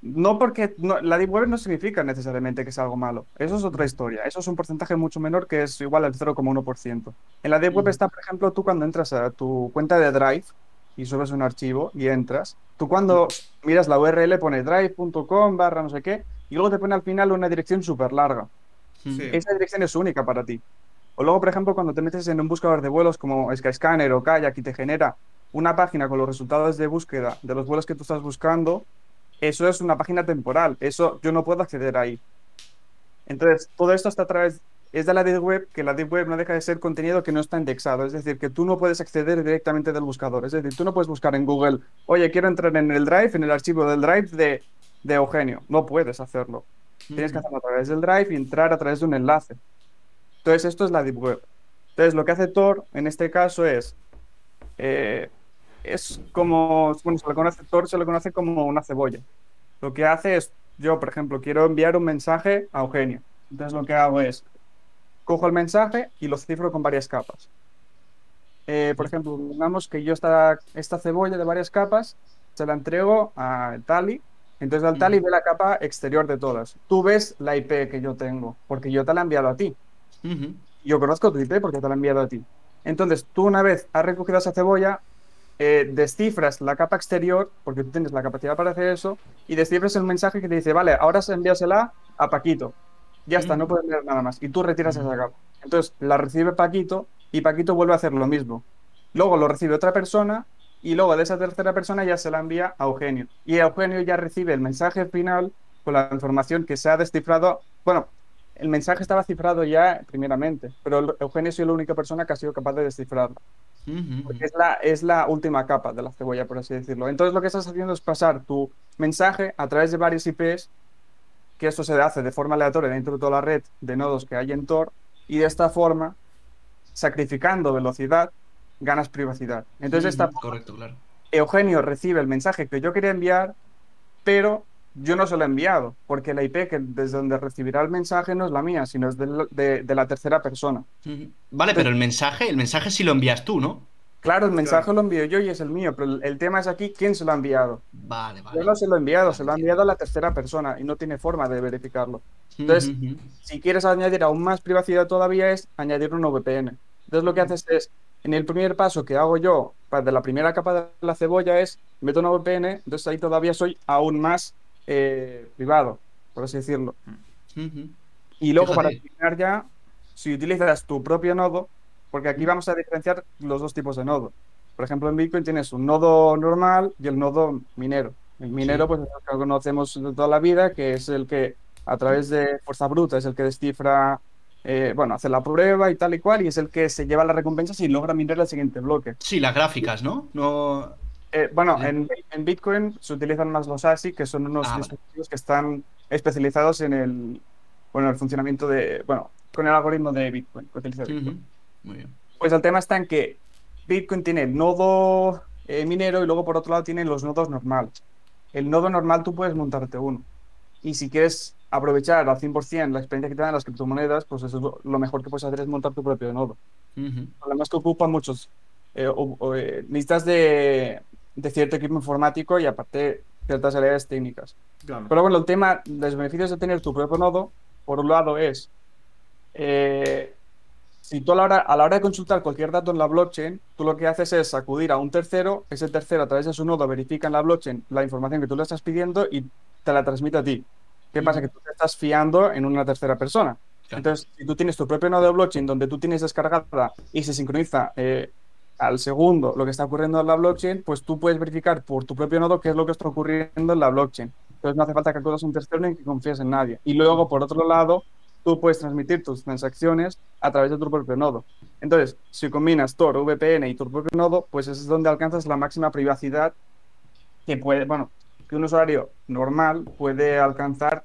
no porque la Deep Web no significa necesariamente que sea algo malo. Eso es otra historia. Eso es un porcentaje mucho menor que es igual al 0,1%. En la Deep Web está, por ejemplo, tú cuando entras a tu cuenta de Drive y subes un archivo y entras, tú cuando miras la URL pone drive.com barra no sé qué y luego te pone al final una dirección súper larga. Esa dirección es única para ti. O luego, por ejemplo, cuando te metes en un buscador de vuelos como Skyscanner o Kayak y te genera una página con los resultados de búsqueda de los vuelos que tú estás buscando, eso es una página temporal. Eso yo no puedo acceder ahí. Entonces, todo esto está a través, es de la Deep Web, que la Deep Web no deja de ser contenido que no está indexado. Es decir, que tú no puedes acceder directamente del buscador. Es decir, tú no puedes buscar en Google, oye, quiero entrar en el Drive, en el archivo del Drive de, de Eugenio. No puedes hacerlo. Tienes que hacerlo a través del Drive y entrar a través de un enlace. Entonces, esto es la Deep Web. Entonces, lo que hace Tor en este caso es. Eh, es como. Bueno, se le conoce Tor, se le conoce como una cebolla. Lo que hace es. Yo, por ejemplo, quiero enviar un mensaje a Eugenio. Entonces, lo que hago es. Cojo el mensaje y lo cifro con varias capas. Eh, por ejemplo, digamos que yo esta, esta cebolla de varias capas se la entrego a Tali. Entonces, al Tali ve la capa exterior de todas. Tú ves la IP que yo tengo, porque yo te la he enviado a ti. Yo conozco tu IP porque te lo he enviado a ti. Entonces, tú una vez has recogido esa cebolla, eh, descifras la capa exterior, porque tú tienes la capacidad para hacer eso, y descifras el mensaje que te dice, vale, ahora envíasela a Paquito. Ya está, no puedes leer nada más. Y tú retiras esa capa. Entonces, la recibe Paquito y Paquito vuelve a hacer lo mismo. Luego lo recibe otra persona y luego de esa tercera persona ya se la envía a Eugenio. Y Eugenio ya recibe el mensaje final con la información que se ha descifrado. Bueno, el mensaje estaba cifrado ya primeramente, pero Eugenio es la única persona que ha sido capaz de descifrarlo. Porque es la, es la última capa de la cebolla, por así decirlo. Entonces lo que estás haciendo es pasar tu mensaje a través de varios IPs, que esto se hace de forma aleatoria dentro de toda la red de nodos que hay en Tor, y de esta forma, sacrificando velocidad, ganas privacidad. Entonces, esta Correcto, claro. Eugenio recibe el mensaje que yo quería enviar, pero yo no se lo he enviado, porque la IP que desde donde recibirá el mensaje no es la mía, sino es de, la tercera persona. Vale, pero el mensaje, el mensaje sí lo envías tú, ¿no? Claro, el mensaje lo envío yo y es el mío, pero el, tema es aquí quién se lo ha enviado. Vale, vale. Yo no se lo he enviado, se lo ha enviado a la tercera persona y no tiene forma de verificarlo. Entonces, si quieres añadir aún más privacidad todavía es añadir un VPN. Entonces lo que haces es, en el primer paso que hago yo, de la primera capa de la cebolla es, meto una VPN, entonces ahí todavía soy aún más eh, privado, por así decirlo. Y luego, para terminar ya, si utilizas tu propio nodo, porque aquí vamos a diferenciar los dos tipos de nodo. Por ejemplo, en Bitcoin tienes un nodo normal y el nodo minero. El minero, pues es el que conocemos de toda la vida, que es el que a través de fuerza bruta es el que descifra, eh, bueno, hace la prueba y tal y cual, y es el que se lleva las recompensas y logra minar el siguiente bloque. Sí, las gráficas, ¿no? No. Eh, bueno, en, Bitcoin se utilizan más los ASIC, que son unos ah, dispositivos que están especializados en el, bueno, el funcionamiento de, bueno, con el algoritmo de Bitcoin, Muy bien. Pues el tema está en que Bitcoin tiene el nodo eh, minero y luego por otro lado tiene los nodos normales. El nodo normal tú puedes montarte uno. Y si quieres aprovechar al 100% la experiencia que te dan las criptomonedas, pues eso lo mejor que puedes hacer es montar tu propio nodo. Además que ocupa muchos eh, eh, listas de, de cierto equipo informático y aparte ciertas áreas técnicas. Pero bueno, el tema, los beneficios de tener tu propio nodo, por un lado es, eh, si tú a la, hora, a la hora de consultar cualquier dato en la blockchain, tú lo que haces es acudir a un tercero, ese tercero a través de su nodo verifica en la blockchain la información que tú le estás pidiendo y te la transmite a ti. ¿Qué pasa? Que tú te estás fiando en una tercera persona. Entonces, si tú tienes tu propio nodo de blockchain donde tú tienes descargada y se sincroniza eh, al segundo lo que está ocurriendo en la blockchain, pues tú puedes verificar por tu propio nodo qué es lo que está ocurriendo en la blockchain. Entonces no hace falta que acudas a un tercero ni que confíes en nadie. Y luego, por otro lado, tú puedes transmitir tus transacciones a través de tu propio nodo. Entonces, si combinas Tor, VPN y tu propio nodo, pues es donde alcanzas la máxima privacidad que puede, bueno, que un usuario normal puede alcanzar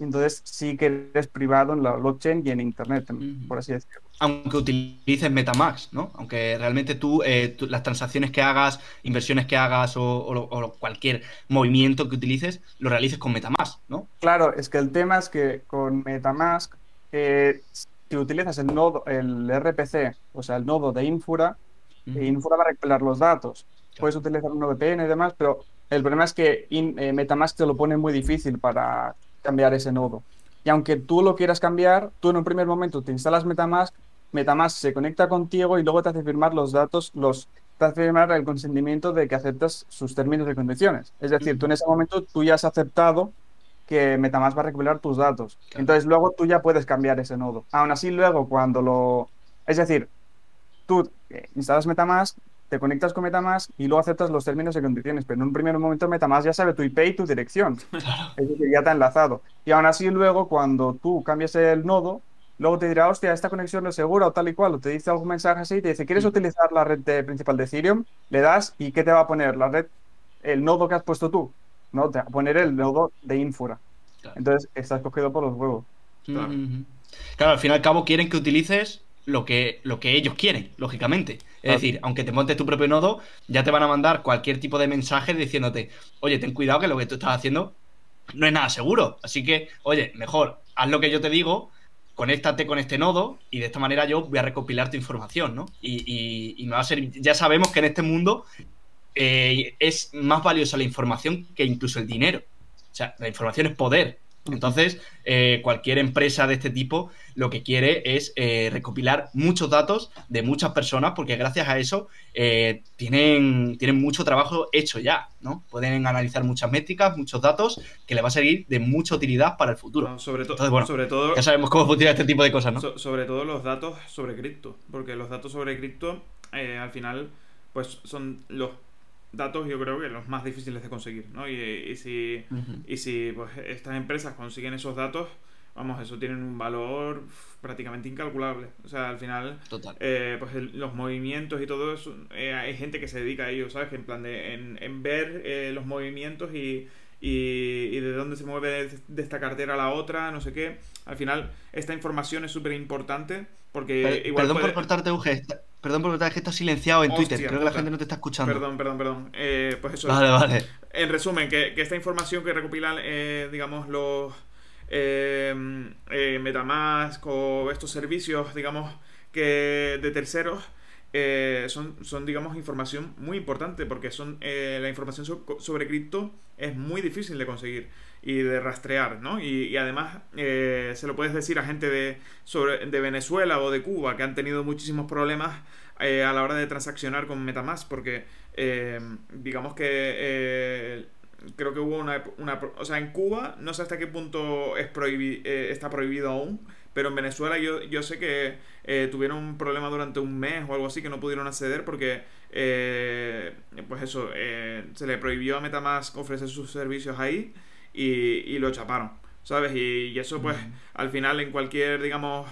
entonces sí que eres privado en la blockchain y en Internet, por así decirlo. Aunque utilices Metamask, ¿no? Aunque realmente tú, eh, las transacciones que hagas, inversiones que hagas o, cualquier movimiento que utilices, lo realices con Metamask, ¿no? Claro, es que el tema es que con Metamask, eh, si utilizas el nodo, el RPC, o sea, el nodo de Infura, Infura va a recopilar los datos. Puedes utilizar un VPN y demás, pero el problema es que eh, Metamask te lo pone muy difícil para cambiar ese nodo. Y aunque tú lo quieras cambiar, tú en un primer momento te instalas Metamask, Metamask se conecta contigo y luego te hace firmar los datos, los te hace firmar el consentimiento de que aceptas sus términos y condiciones. Es decir, tú en ese momento tú ya has aceptado que Metamask va a recopilar tus datos. Entonces luego tú ya puedes cambiar ese nodo. Aún así luego cuando lo... Es decir, tú eh, instalas Metamask, te conectas con Metamask y luego aceptas los términos y condiciones. Pero en un primer momento Metamask ya sabe tu IP y tu dirección. Es decir, ya te ha enlazado. Y aún así luego cuando tú cambias el nodo, luego te dirá, hostia, esta conexión no es segura o tal y cual. O te dice algún mensaje así y te dice, ¿quieres mm. utilizar la red principal de Ethereum? Le das y ¿qué te va a poner? La red, el nodo que has puesto tú. No, te va a poner el nodo de Infura. Entonces estás cogido por los huevos. Claro. claro, al fin y al cabo quieren que utilices lo que, lo que ellos quieren, lógicamente. Es decir, aunque te montes tu propio nodo, ya te van a mandar cualquier tipo de mensaje diciéndote, oye, ten cuidado que lo que tú estás haciendo no es nada seguro. Así que, oye, mejor haz lo que yo te digo, conéctate con este nodo y de esta manera yo voy a recopilar tu información, ¿no? Y, y, va a ser, ya sabemos que en este mundo eh, es más valiosa la información que incluso el dinero. O sea, la información es poder. Entonces, eh, cualquier empresa de este tipo lo que quiere es eh, recopilar muchos datos de muchas personas, porque gracias a eso eh, tienen, tienen mucho trabajo hecho ya, ¿no? Pueden analizar muchas métricas, muchos datos, que le va a servir de mucha utilidad para el futuro. sobre, sobre todo, ya sabemos cómo funciona este tipo de cosas, ¿no? sobre todo los datos sobre cripto, porque los datos sobre cripto, al final, pues son los datos yo creo que los más difíciles de conseguir, ¿no? Y, si, y si pues, estas empresas consiguen esos datos, vamos, eso tienen un valor prácticamente incalculable. O sea, al final, eh, pues los movimientos y todo eso, eh, hay gente que se dedica a ello, ¿sabes? Que en plan de en, ver eh, los movimientos y, y, de dónde se mueve de esta cartera a la otra, no sé qué. Al final, esta información es súper importante porque igual Perdón por cortarte, Uge. Perdón por cortarte, que está silenciado en Twitter. Creo que la gente no te está escuchando. Perdón, perdón, perdón. Eh, pues eso. Vale, vale. En resumen, que, esta información que recopilan, eh, digamos, los eh, Metamask o estos servicios, digamos, que de terceros, eh, son, son, digamos, información muy importante porque son eh, la información sobre cripto es muy difícil de conseguir y de rastrear, ¿no? Y, además eh, se lo puedes decir a gente de, sobre, de Venezuela o de Cuba que han tenido muchísimos problemas a la hora de transaccionar con Metamask porque digamos que creo que hubo una, una, O sea, en Cuba no sé hasta qué punto es está prohibido aún pero en Venezuela yo, yo sé que eh, tuvieron un problema durante un mes o algo así que no pudieron acceder porque, eh, pues eso, eh, se le prohibió a Metamask ofrecer sus servicios ahí y, lo chaparon, ¿sabes? Y, eso pues al final en cualquier, digamos,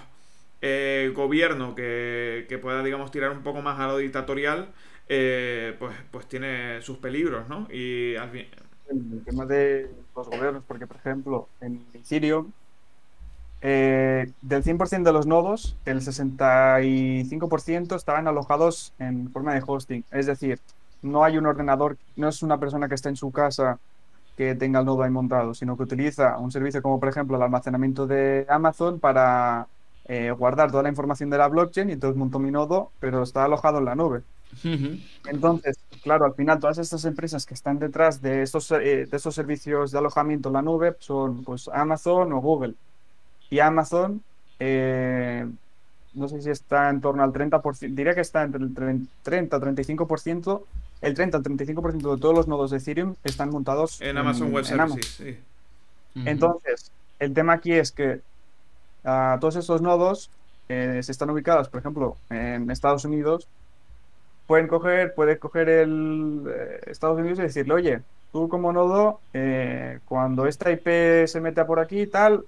gobierno que, que, pueda, digamos, tirar un poco más a lo dictatorial, pues, pues tiene sus peligros, ¿no? Y al fin... El tema de los gobiernos, porque por ejemplo en Sirio eh, del 100% de los nodos, el 65% estaban alojados en forma de hosting. Es decir, no hay un ordenador, no es una persona que está en su casa que tenga el nodo ahí montado, sino que utiliza un servicio como por ejemplo el almacenamiento de Amazon para eh, guardar toda la información de la blockchain y entonces monto mi nodo, pero está alojado en la nube. Entonces, claro, al final todas estas empresas que están detrás de estos, eh, de estos servicios de alojamiento en la nube son pues Amazon o Google. Y Amazon, eh, no sé si está en torno al 30%, diría que está entre el 30 y 35%. El 30 al 35% de todos los nodos de Ethereum están montados en, Amazon Web Services. Entonces, el tema aquí es que uh, todos estos nodos eh, se están ubicados, por ejemplo, en Estados Unidos. Pueden coger, puede coger el eh, Estados Unidos y decirle, oye, tú como nodo, cuando esta IP se mete por aquí y tal,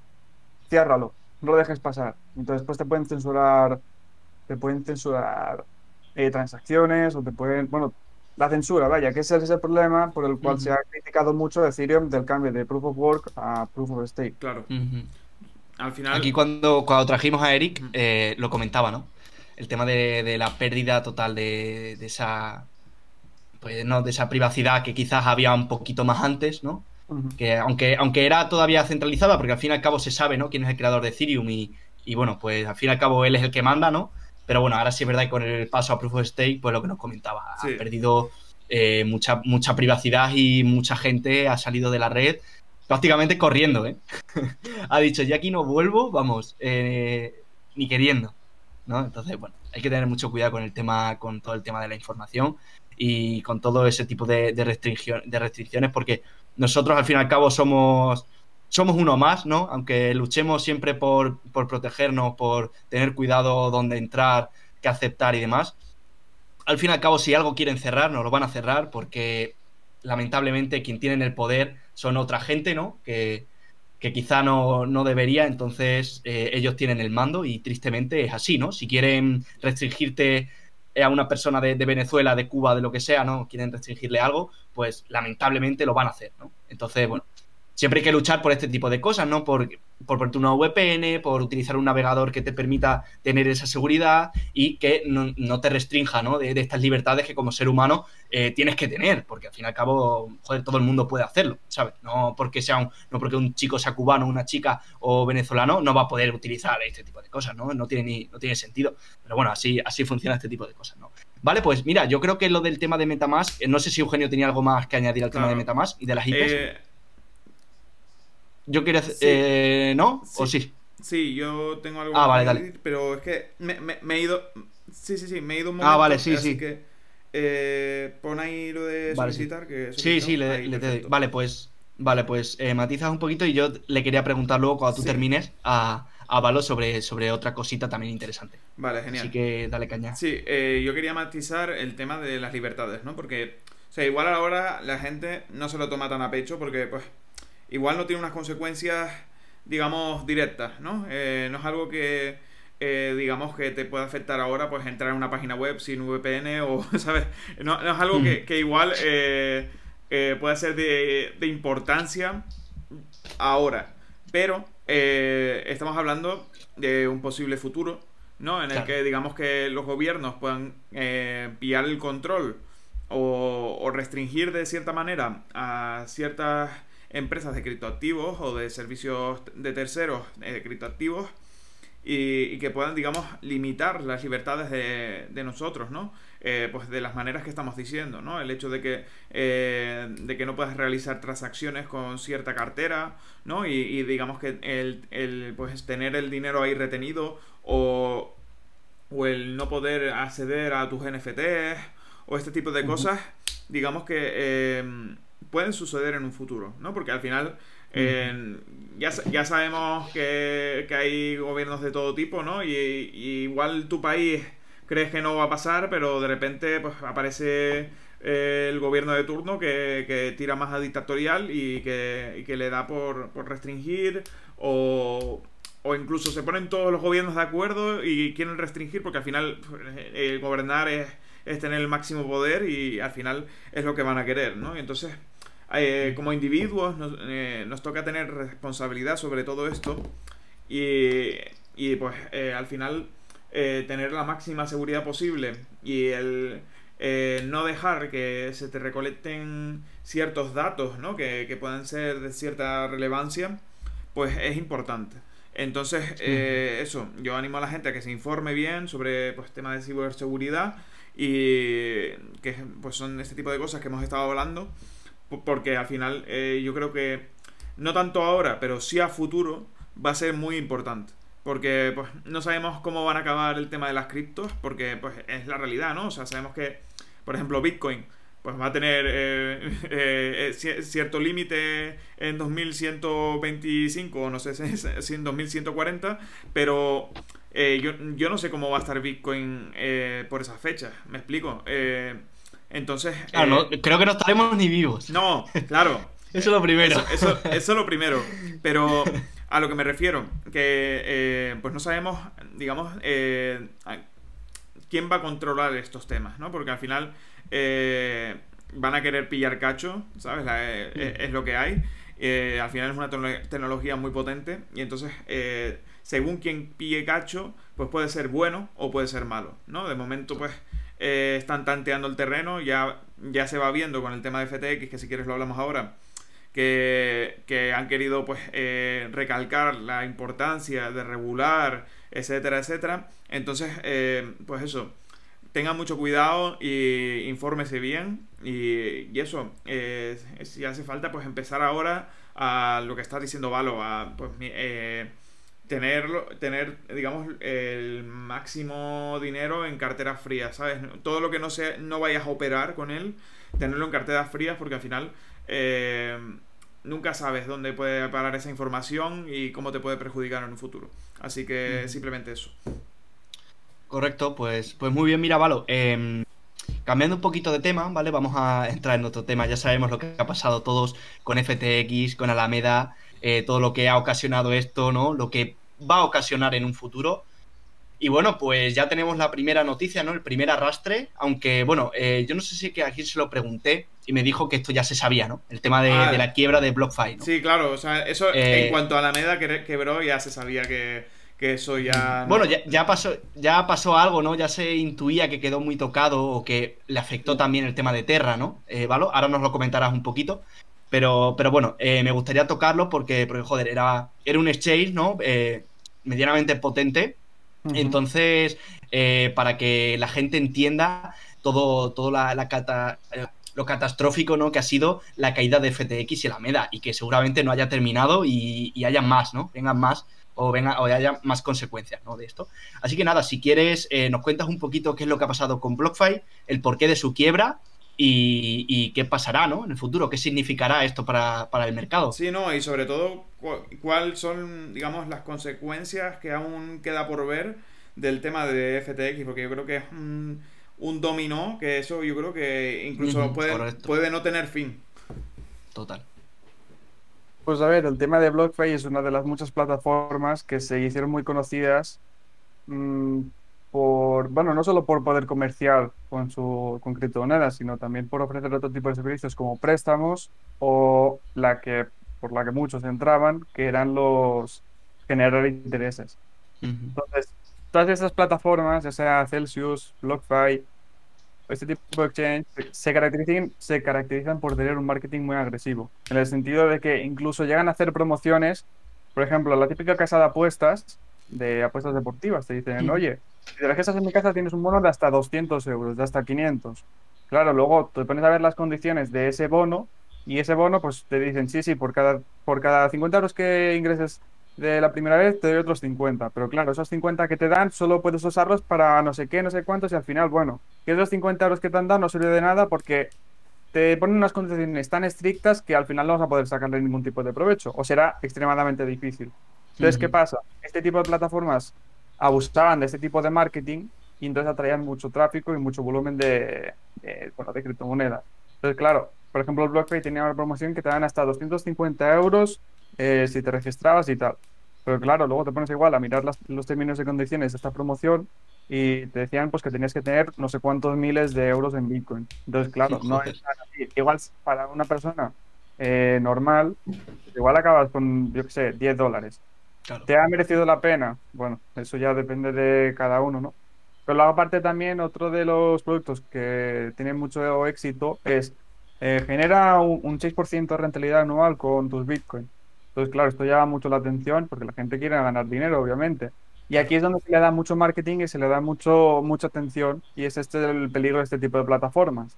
ciérralo, no lo dejes pasar. Entonces después te pueden censurar, te pueden censurar eh, transacciones o te pueden, bueno, la censura, vaya, que ese es el problema por el cual se ha criticado mucho Ethereum del cambio de Proof of Work a Proof of Stake. Claro. Al final... Aquí cuando, cuando trajimos a Eric, eh, lo comentaba, ¿no? El tema de, la pérdida total de, esa... Pues, ¿no? De esa privacidad que quizás había un poquito más antes, ¿no? Que aunque, aunque era todavía centralizada, porque al fin y al cabo se sabe, ¿no? Quién es el creador de Ethereum y, y bueno, pues al fin y al cabo él es el que manda, ¿no? Pero bueno, ahora sí es verdad que con el paso a Proof of Stake, pues lo que nos comentaba, ha perdido eh, mucha, mucha privacidad y mucha gente ha salido de la red prácticamente corriendo, ¿eh? ha dicho, ya aquí no vuelvo, vamos, eh, ni queriendo, ¿no? Entonces, bueno, hay que tener mucho cuidado con el tema, con todo el tema de la información y con todo ese tipo de, de restricciones, porque nosotros al fin y al cabo somos somos uno más, ¿no? Aunque luchemos siempre por, protegernos, por tener cuidado dónde entrar, qué aceptar y demás. Al fin y al cabo, si algo quieren cerrar, nos lo van a cerrar porque lamentablemente quien tiene el poder son otra gente, ¿no? Que, quizá no, debería, entonces eh, ellos tienen el mando y tristemente es así, ¿no? Si quieren restringirte a una persona de, de, Venezuela, de Cuba, de lo que sea, ¿no? Quieren restringirle algo, pues lamentablemente lo van a hacer, ¿no? Entonces, bueno, siempre hay que luchar por este tipo de cosas, ¿no? Por, por ponerte una VPN, por utilizar un navegador que te permita tener esa seguridad y que no, te restrinja, ¿no? De, estas libertades que como ser humano eh, tienes que tener, porque al fin y al cabo, joder, todo el mundo puede hacerlo, ¿sabes? No porque sea un, no porque un chico sea cubano, una chica o venezolano, no va a poder utilizar este tipo de cosas, ¿no? No tiene, ni, no tiene sentido. Pero bueno, así, así funciona este tipo de cosas, ¿no? Vale, pues mira, yo creo que lo del tema de Metamask, eh, no sé si Eugenio tenía algo más que añadir al tema de Metamask y de las IPs. Eh, yo quería hacer. Eh, ¿No? ¿O sí? Sí, yo tengo algo ah, vale, dale. pero es que me, he ido. Sí, sí, sí, me he ido un momento. Ah, vale, sí, así sí. que eh, pon ahí lo de solicitar. Que sí, sí, le, le Vale, pues. Vale, pues eh, matizas un poquito y yo le quería preguntar luego cuando tú termines a, a Valo sobre, sobre otra cosita también interesante. Vale, genial. Así que dale caña. Sí, eh, yo quería matizar el tema de las libertades, ¿no? Porque, o sea, igual ahora la gente no se lo toma tan a pecho porque, pues, igual no tiene unas consecuencias, digamos, directas, ¿no? Eh, no es algo que, eh, digamos, que te pueda afectar ahora, pues entrar en una página web sin VPN o, ¿sabes? No, es algo que, mm. igual eh, puede ser de, de, importancia ahora, pero estamos hablando de un posible futuro, ¿no? En el que, digamos, que los gobiernos puedan pillar el control o, o restringir de cierta manera a ciertas empresas de criptoactivos o de servicios de terceros de criptoactivos y, que puedan, digamos, limitar las libertades de, nosotros, ¿no? Eh, pues de las maneras que estamos diciendo, ¿no? El hecho de que, eh, de que no puedas realizar transacciones con cierta cartera, ¿no? Y, digamos que el, pues tener el dinero ahí retenido o, o el no poder acceder a tus NFTs o este tipo de cosas, digamos que eh, pueden suceder en un futuro, ¿no? Porque al final ya, ya, sabemos que, hay gobiernos de todo tipo, ¿no? Y, igual tu país crees que no va a pasar, pero de repente pues aparece eh, el gobierno de turno que, tira más a dictatorial y que, que le da por, restringir o, o incluso se ponen todos los gobiernos de acuerdo y quieren restringir porque al final el gobernar es, es tener el máximo poder y al final es lo que van a querer, ¿no? Y entonces eh, como individuos eh, nos, toca tener responsabilidad sobre todo esto y, y pues eh, al final tener la máxima seguridad posible y el no dejar que se te recolecten ciertos datos ¿no? que, que puedan ser de cierta relevancia pues es importante. Entonces, eso, yo animo a la gente a que se informe bien sobre pues, temas de ciberseguridad y que pues, son este tipo de cosas que hemos estado hablando porque al final eh, yo creo que no tanto ahora, pero sí a futuro va a ser muy importante. Porque pues no sabemos cómo van a acabar el tema de las criptos, porque pues es la realidad, ¿no? O sea, sabemos que, por ejemplo, Bitcoin pues va a tener eh, eh, cierto límite en 2125 o no sé si en 2140, pero yo, yo, no sé cómo va a estar Bitcoin por esas fechas, me explico. Entonces. Eh, creo que no estaremos ni vivos. No, claro. eso es lo primero. Eso, es lo primero. Pero a lo que me refiero, que eh, pues no sabemos, digamos, eh, quién va a controlar estos temas, ¿no? Porque al final eh, van a querer pillar cacho, ¿sabes? Es, lo que hay. al final es una tecnología muy potente y entonces, según quien pille cacho, pues puede ser bueno o puede ser malo, ¿no? De momento, pues están tanteando el terreno, ya, ya se va viendo con el tema de FTX, que si quieres lo hablamos ahora que, han querido pues eh, recalcar la importancia de regular, etcétera, etcétera. Entonces, eh, pues eso, tengan mucho cuidado y infórmese bien y, eso, eh, si hace falta pues empezar ahora a lo que está diciendo Valo, a pues tener, tener, digamos, el máximo dinero en carteras frías, ¿sabes? Todo lo que no, se, no vayas a operar con él, tenerlo en carteras frías porque al final eh, nunca sabes dónde puede parar esa información y cómo te puede perjudicar en un futuro. Así que simplemente eso. Correcto, pues, pues muy bien, mira, Valo. Em, cambiando un poquito de tema, ¿vale? Vamos a entrar en otro tema. Ya sabemos lo que ha pasado todos con FTX, con Alameda, eh, todo lo que ha ocasionado esto, ¿no? Lo que va a ocasionar en un futuro. Y bueno, pues ya tenemos la primera noticia, ¿no? El primer arrastre, aunque bueno, eh, yo no sé si que aquí se lo pregunté y me dijo que esto ya se sabía, ¿no? El tema de, ah. la quiebra de BlockFi, ¿no? Sí, claro, o sea, eso en eh, cuanto a la Alameda quebró ya se sabía que, eso ya... Bueno, ya, pasó, ya pasó algo, ¿no? Ya se intuía que quedó muy tocado o que le afectó también el tema de Terra, ¿no? Eh, ¿Valo? Ahora nos lo comentarás un poquito. Pero, pero bueno, me gustaría tocarlo porque, porque, joder, era, era un exchange, ¿no? medianamente potente entonces, eh, para que la gente entienda todo, todo la, eh, lo catastrófico ¿no? que ha sido la caída de FTX y la MEDA y que seguramente no haya terminado y, haya más, ¿no? Vengan más o, venga, o haya más consecuencias ¿no? de esto. Así que nada, si quieres, eh, nos cuentas un poquito qué es lo que ha pasado con BlockFi, el porqué de su quiebra y, qué pasará ¿no? en el futuro, qué significará esto para, para el mercado. Sí, no, y sobre todo cuáles son, digamos, las consecuencias que aún queda por ver del tema de FTX, porque yo creo que es un, un dominó, que eso yo creo que incluso puede, puede no tener fin. Total. Pues a ver, el tema de BlockFi es una de las muchas plataformas que se hicieron muy conocidas mm, por, bueno, no solo por poder comercial con, su, con criptomonedas, sino también por ofrecer otro tipo de servicios como préstamos o la que, por la que muchos entraban, que eran los generar intereses. Entonces, todas esas plataformas, ya sea Celsius, BlockFi, este tipo de exchange, se caracterizan, se caracterizan por tener un marketing muy agresivo, en el sentido de que incluso llegan a hacer promociones, por ejemplo, la típica casa de apuestas, de apuestas deportivas, te dicen, oye, si te registras en mi casa tienes un bono de hasta 200 euros, de hasta 500. Claro, luego te pones a ver las condiciones de ese bono y ese bono, pues te dicen, sí, sí, por cada, por cada 50 euros que ingreses de la primera vez, te doy otros 50. Pero claro, esos 50 que te dan solo puedes usarlos para no sé qué, no sé cuántos y al final, bueno, que esos 50 euros que te han dado no sirve de nada porque te ponen unas condiciones tan estrictas que al final no vas a poder sacarle ningún tipo de provecho o será extremadamente difícil. Entonces, ¿qué pasa? Este tipo de plataformas abusaban de este tipo de marketing y entonces atraían mucho tráfico y mucho volumen de, bueno, de criptomonedas. Entonces, claro, por ejemplo, el BlockFi tenía una promoción que te dan hasta 250 euros eh, si te registrabas y tal. Pero claro, luego te pones igual a mirar los términos y condiciones de esta promoción y te decían pues que tenías que tener no sé cuántos miles de euros en Bitcoin. Entonces, claro, no es así. Igual para una persona eh, normal, igual acabas con, yo qué sé, 10 dólares. ¿Te ha merecido la pena? Bueno, eso ya depende de cada uno, ¿no? Pero luego aparte también otro de los productos que tienen mucho éxito es eh, genera un, 6% de rentabilidad anual con tus Bitcoin. Entonces, claro, esto llama mucho la atención porque la gente quiere ganar dinero, obviamente. Y aquí es donde se le da mucho marketing y se le da mucho, mucha atención y es este el peligro de este tipo de plataformas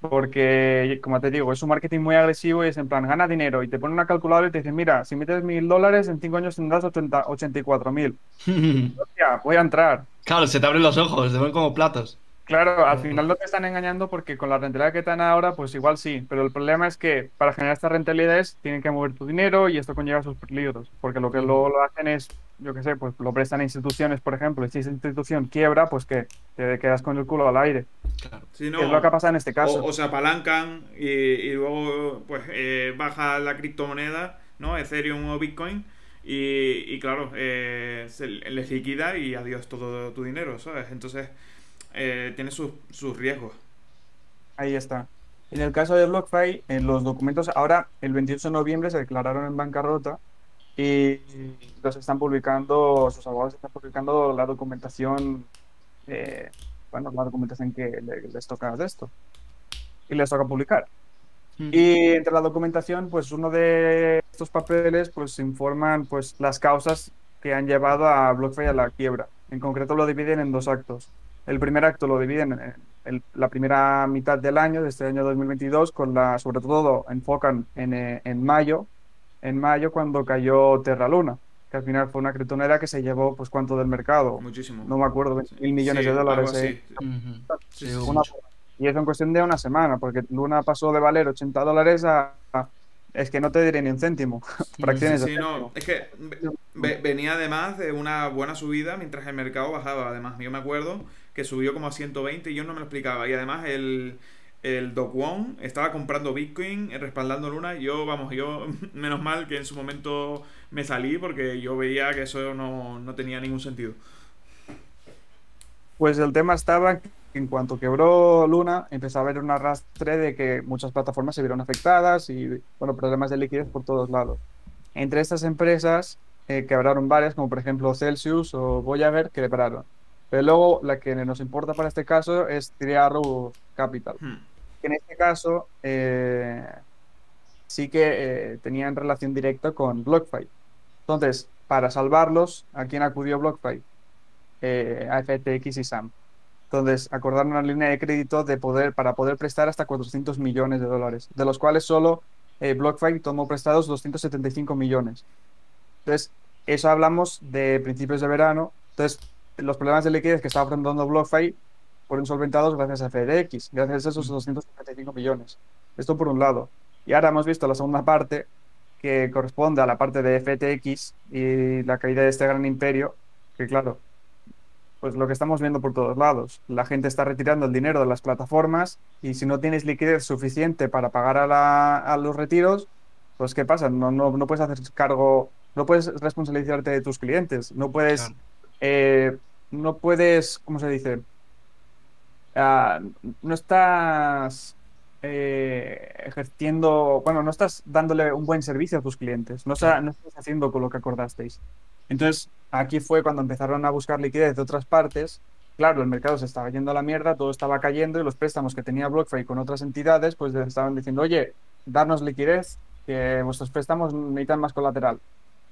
porque, como te digo, es un marketing muy agresivo y es en plan, gana dinero y te pone una calculadora y te dice, mira, si metes mil dólares, en cinco años tendrás 80, 84 mil. voy a entrar. Claro, se te abren los ojos, te ven como platos. Claro, al final no te están engañando porque con la rentabilidad que te dan ahora, pues igual sí, pero el problema es que para generar estas rentabilidades tienen que mover tu dinero y esto conlleva sus peligros, porque lo que luego lo hacen es, yo qué sé, pues lo prestan a instituciones, por ejemplo, y si esa institución quiebra, pues que te quedas con el culo al aire. Claro. es lo que ha pasado en este caso. O, se apalancan y, luego pues eh, baja la criptomoneda, ¿no? Ethereum o Bitcoin. Y, claro, eh, se les liquida y adiós todo tu dinero, ¿sabes? Entonces, eh, tiene sus, riesgos. Ahí está. En el caso de BlockFi, en los documentos, ahora el 28 de noviembre se declararon en bancarrota y los están publicando, sus abogados están publicando la documentación, eh, bueno, la documentación que les toca de esto. Y les toca publicar. Y entre la documentación, pues uno de estos papeles, pues informan pues las causas que han llevado a BlockFi a la quiebra. En concreto lo dividen en dos actos. El primer acto lo dividen en, la primera mitad del año, de este año 2022, con la, sobre todo enfocan en, eh, en mayo, en mayo cuando cayó Terra Luna, que al final fue una criptonera que se llevó, pues, ¿cuánto del mercado? Muchísimo. No me acuerdo, mil millones de dólares. Eh. y eso en cuestión de una semana, porque Luna pasó de valer 80 dólares a, es que no te diré ni un céntimo. Fracciones sí, no, es que venía además de una buena subida mientras el mercado bajaba. Además, yo me acuerdo que subió como a 120 y yo no me lo explicaba. Y además el, el Doc estaba comprando Bitcoin, respaldando Luna. Yo, vamos, yo, menos mal que en su momento me salí porque yo veía que eso no, no tenía ningún sentido. Pues el tema estaba en cuanto quebró Luna, empezó a haber un arrastre de que muchas plataformas se vieron afectadas y, bueno, problemas de liquidez por todos lados. Entre estas empresas eh, quebraron varias, como por ejemplo Celsius o Voyager, que quebraron. Pero luego la que nos importa para este caso es Triarrow Capital. Hmm. en este caso eh, sí que eh, tenían relación directa con BlockFi. Entonces, para salvarlos, ¿a quién acudió BlockFi? a FTX y SAM. Entonces, acordaron una línea de crédito de poder, para poder prestar hasta 400 millones de dólares, de los cuales solo eh, BlockFi tomó prestados 275 millones. Entonces, eso hablamos de principios de verano. Entonces, los problemas de liquidez que estaba afrontando BlockFi fueron solventados gracias a FedEx, gracias a esos 275 millones. Esto por un lado. Y ahora hemos visto la segunda parte, que corresponde a la parte de FTX y la caída de este gran imperio, que claro, pues lo que estamos viendo por todos lados. La gente está retirando el dinero de las plataformas y si no tienes liquidez suficiente para pagar a, los retiros, pues ¿qué pasa? No, no, no, puedes hacer cargo, no puedes responsabilizarte de tus clientes, no puedes, eh, no puedes, ¿cómo se dice? Ah, no estás eh, ejerciendo, bueno, no estás dándole un buen servicio a tus clientes, no, no estás haciendo con lo que acordasteis. Entonces, aquí fue cuando empezaron a buscar liquidez de otras partes. Claro, el mercado se estaba yendo a la mierda, todo estaba cayendo y los préstamos que tenía BlockFi con otras entidades, pues estaban diciendo, oye, darnos liquidez, que vuestros préstamos necesitan más colateral.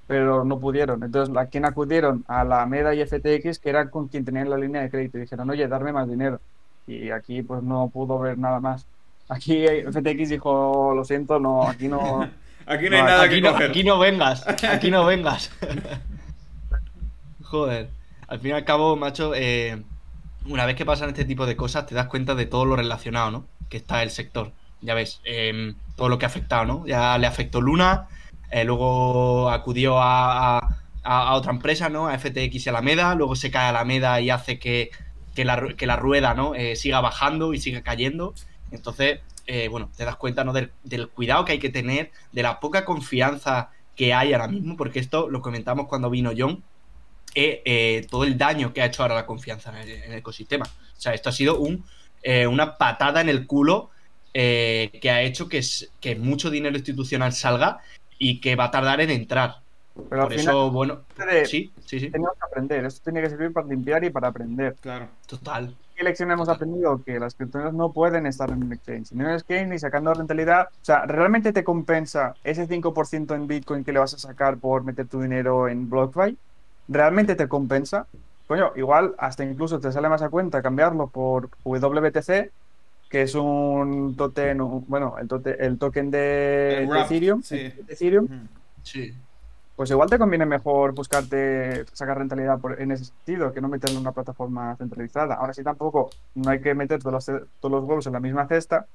Pero no pudieron. Entonces, ¿a quién acudieron? A la MEDA y FTX, que era con quien tenían la línea de crédito. Y dijeron, oye, darme más dinero. Y aquí, pues no pudo ver nada más. Aquí FTX dijo, lo siento, no, aquí no. aquí no hay nada que coger. Aquí no vengas, aquí no vengas. Joder. Al fin y al cabo, macho, eh, una vez que pasan este tipo de cosas, te das cuenta de todo lo relacionado, ¿no? Que está el sector. Ya ves, em, todo lo que ha afectado, ¿no? Ya le afectó Luna, eh, luego acudió a, otra empresa, ¿no? A FTX y Alameda, luego se cae Alameda y hace que, la, que la, rueda, ¿no? Eh, siga bajando y siga cayendo. Entonces, bueno, te das cuenta, ¿no? Del, cuidado que hay que tener, de la poca confianza que hay ahora mismo, porque esto lo comentamos cuando vino John, eh, todo el daño que ha hecho ahora la confianza en el, ecosistema. O sea, esto ha sido un, eh, una patada en el culo eh, que ha hecho que, que mucho dinero institucional salga y que va a tardar en entrar. Por eso, bueno, sí, sí, sí. Tenemos que aprender. Esto tiene que servir para limpiar y para aprender. Claro. Total. ¿Qué lección hemos aprendido? Que las criptomonedas no pueden estar en el exchange. Ni en el exchange ni sacando rentabilidad. O sea, ¿realmente te compensa ese 5% en Bitcoin que le vas a sacar por meter tu dinero en BlockFi? ¿realmente te compensa? Coño, igual hasta incluso te sale más a cuenta cambiarlo por WBTC, que es un token, bueno, el, el token de, Ethereum. Sí. sí. Pues igual te conviene mejor buscarte sacar rentabilidad en ese sentido, que no meterlo en una plataforma centralizada. Ahora sí tampoco no hay que meter todos los, todos los huevos en la misma cesta,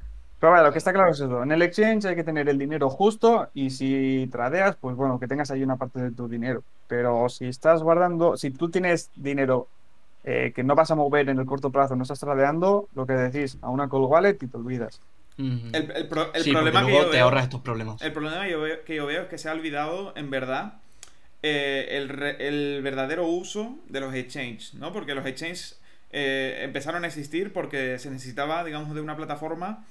pero lo que está claro es eso. En el exchange hay que tener el dinero justo y si tradeas, pues bueno, que tengas ahí una parte de tu dinero. Pero si estás guardando, si tú tienes dinero eh, que no vas a mover en el corto plazo, no estás tradeando, lo que decís, a una cold wallet y te olvidas. El, problema que yo te ahorras estos problemas. El problema que yo, veo, es que se ha olvidado, en verdad, eh, el, verdadero uso de los exchanges, ¿no? Porque los exchanges eh, empezaron a existir porque se necesitaba, digamos, de una plataforma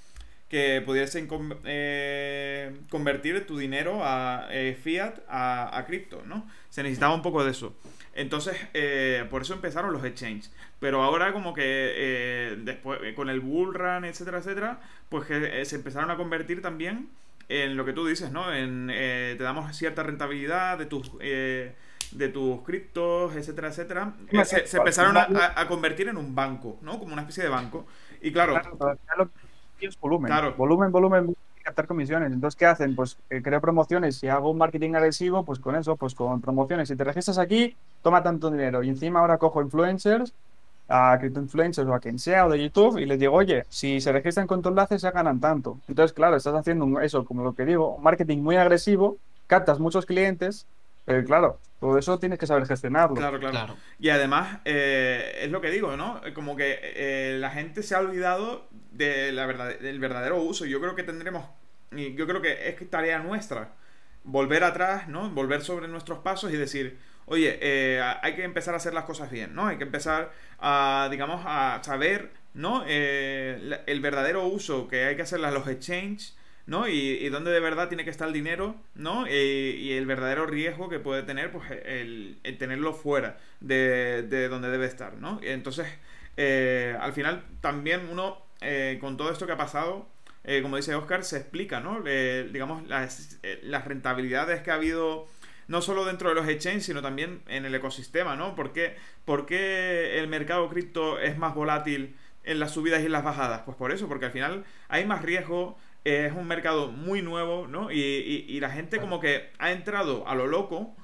que pudiesen eh, convertir tu dinero a eh, fiat a, cripto, ¿no? Se necesitaba un poco de eso. Entonces, por eso empezaron los exchanges. Pero ahora como que después, con el bull run, etcétera, etcétera, pues que se empezaron a convertir también en lo que tú dices, ¿no? En, te damos cierta rentabilidad de tus de tus criptos, etcétera, etcétera, eh, se, empezaron a, convertir en un banco, ¿no? Como una especie de banco. Y claro... volumen. Claro. Volumen, volumen, captar comisiones. Entonces, ¿qué hacen? Pues eh, creo promociones. y hago un marketing agresivo, pues con eso, pues con promociones. Si te registras aquí, toma tanto dinero. Y encima ahora cojo influencers, a cripto influencers o a quien sea, o de YouTube, y les digo, oye, si se registran con tu enlace, se ganan tanto. Entonces, claro, estás haciendo eso, como lo que digo, un marketing muy agresivo, captas muchos clientes, pero claro, todo eso tienes que saber gestionarlo. Claro, claro. Y además, eh, es lo que digo, ¿no? Como que eh, la gente se ha olvidado de la verdad, del verdadero uso. Yo creo que tendremos, yo creo que es tarea nuestra volver atrás, ¿no? Volver sobre nuestros pasos y decir, oye, eh, hay que empezar a hacer las cosas bien, ¿no? Hay que empezar a, digamos, a saber, ¿no? el verdadero uso que hay que hacer a los exchanges ¿no? Y, dónde de verdad tiene que estar el dinero, ¿no? Eh, y el verdadero riesgo que puede tener, pues, el, tenerlo fuera de, de, donde debe estar, ¿no? Entonces, eh, al final, también uno, eh, con todo esto que ha pasado, como dice Oscar, se explica, ¿no? digamos, las, las, rentabilidades que ha habido no solo dentro de los exchanges, sino también en el ecosistema, ¿no? ¿Por qué, ¿Por qué el mercado cripto es más volátil en las subidas y en las bajadas? Pues por eso, porque al final hay más riesgo, es un mercado muy nuevo, ¿no? Y, la gente como que ha entrado a lo loco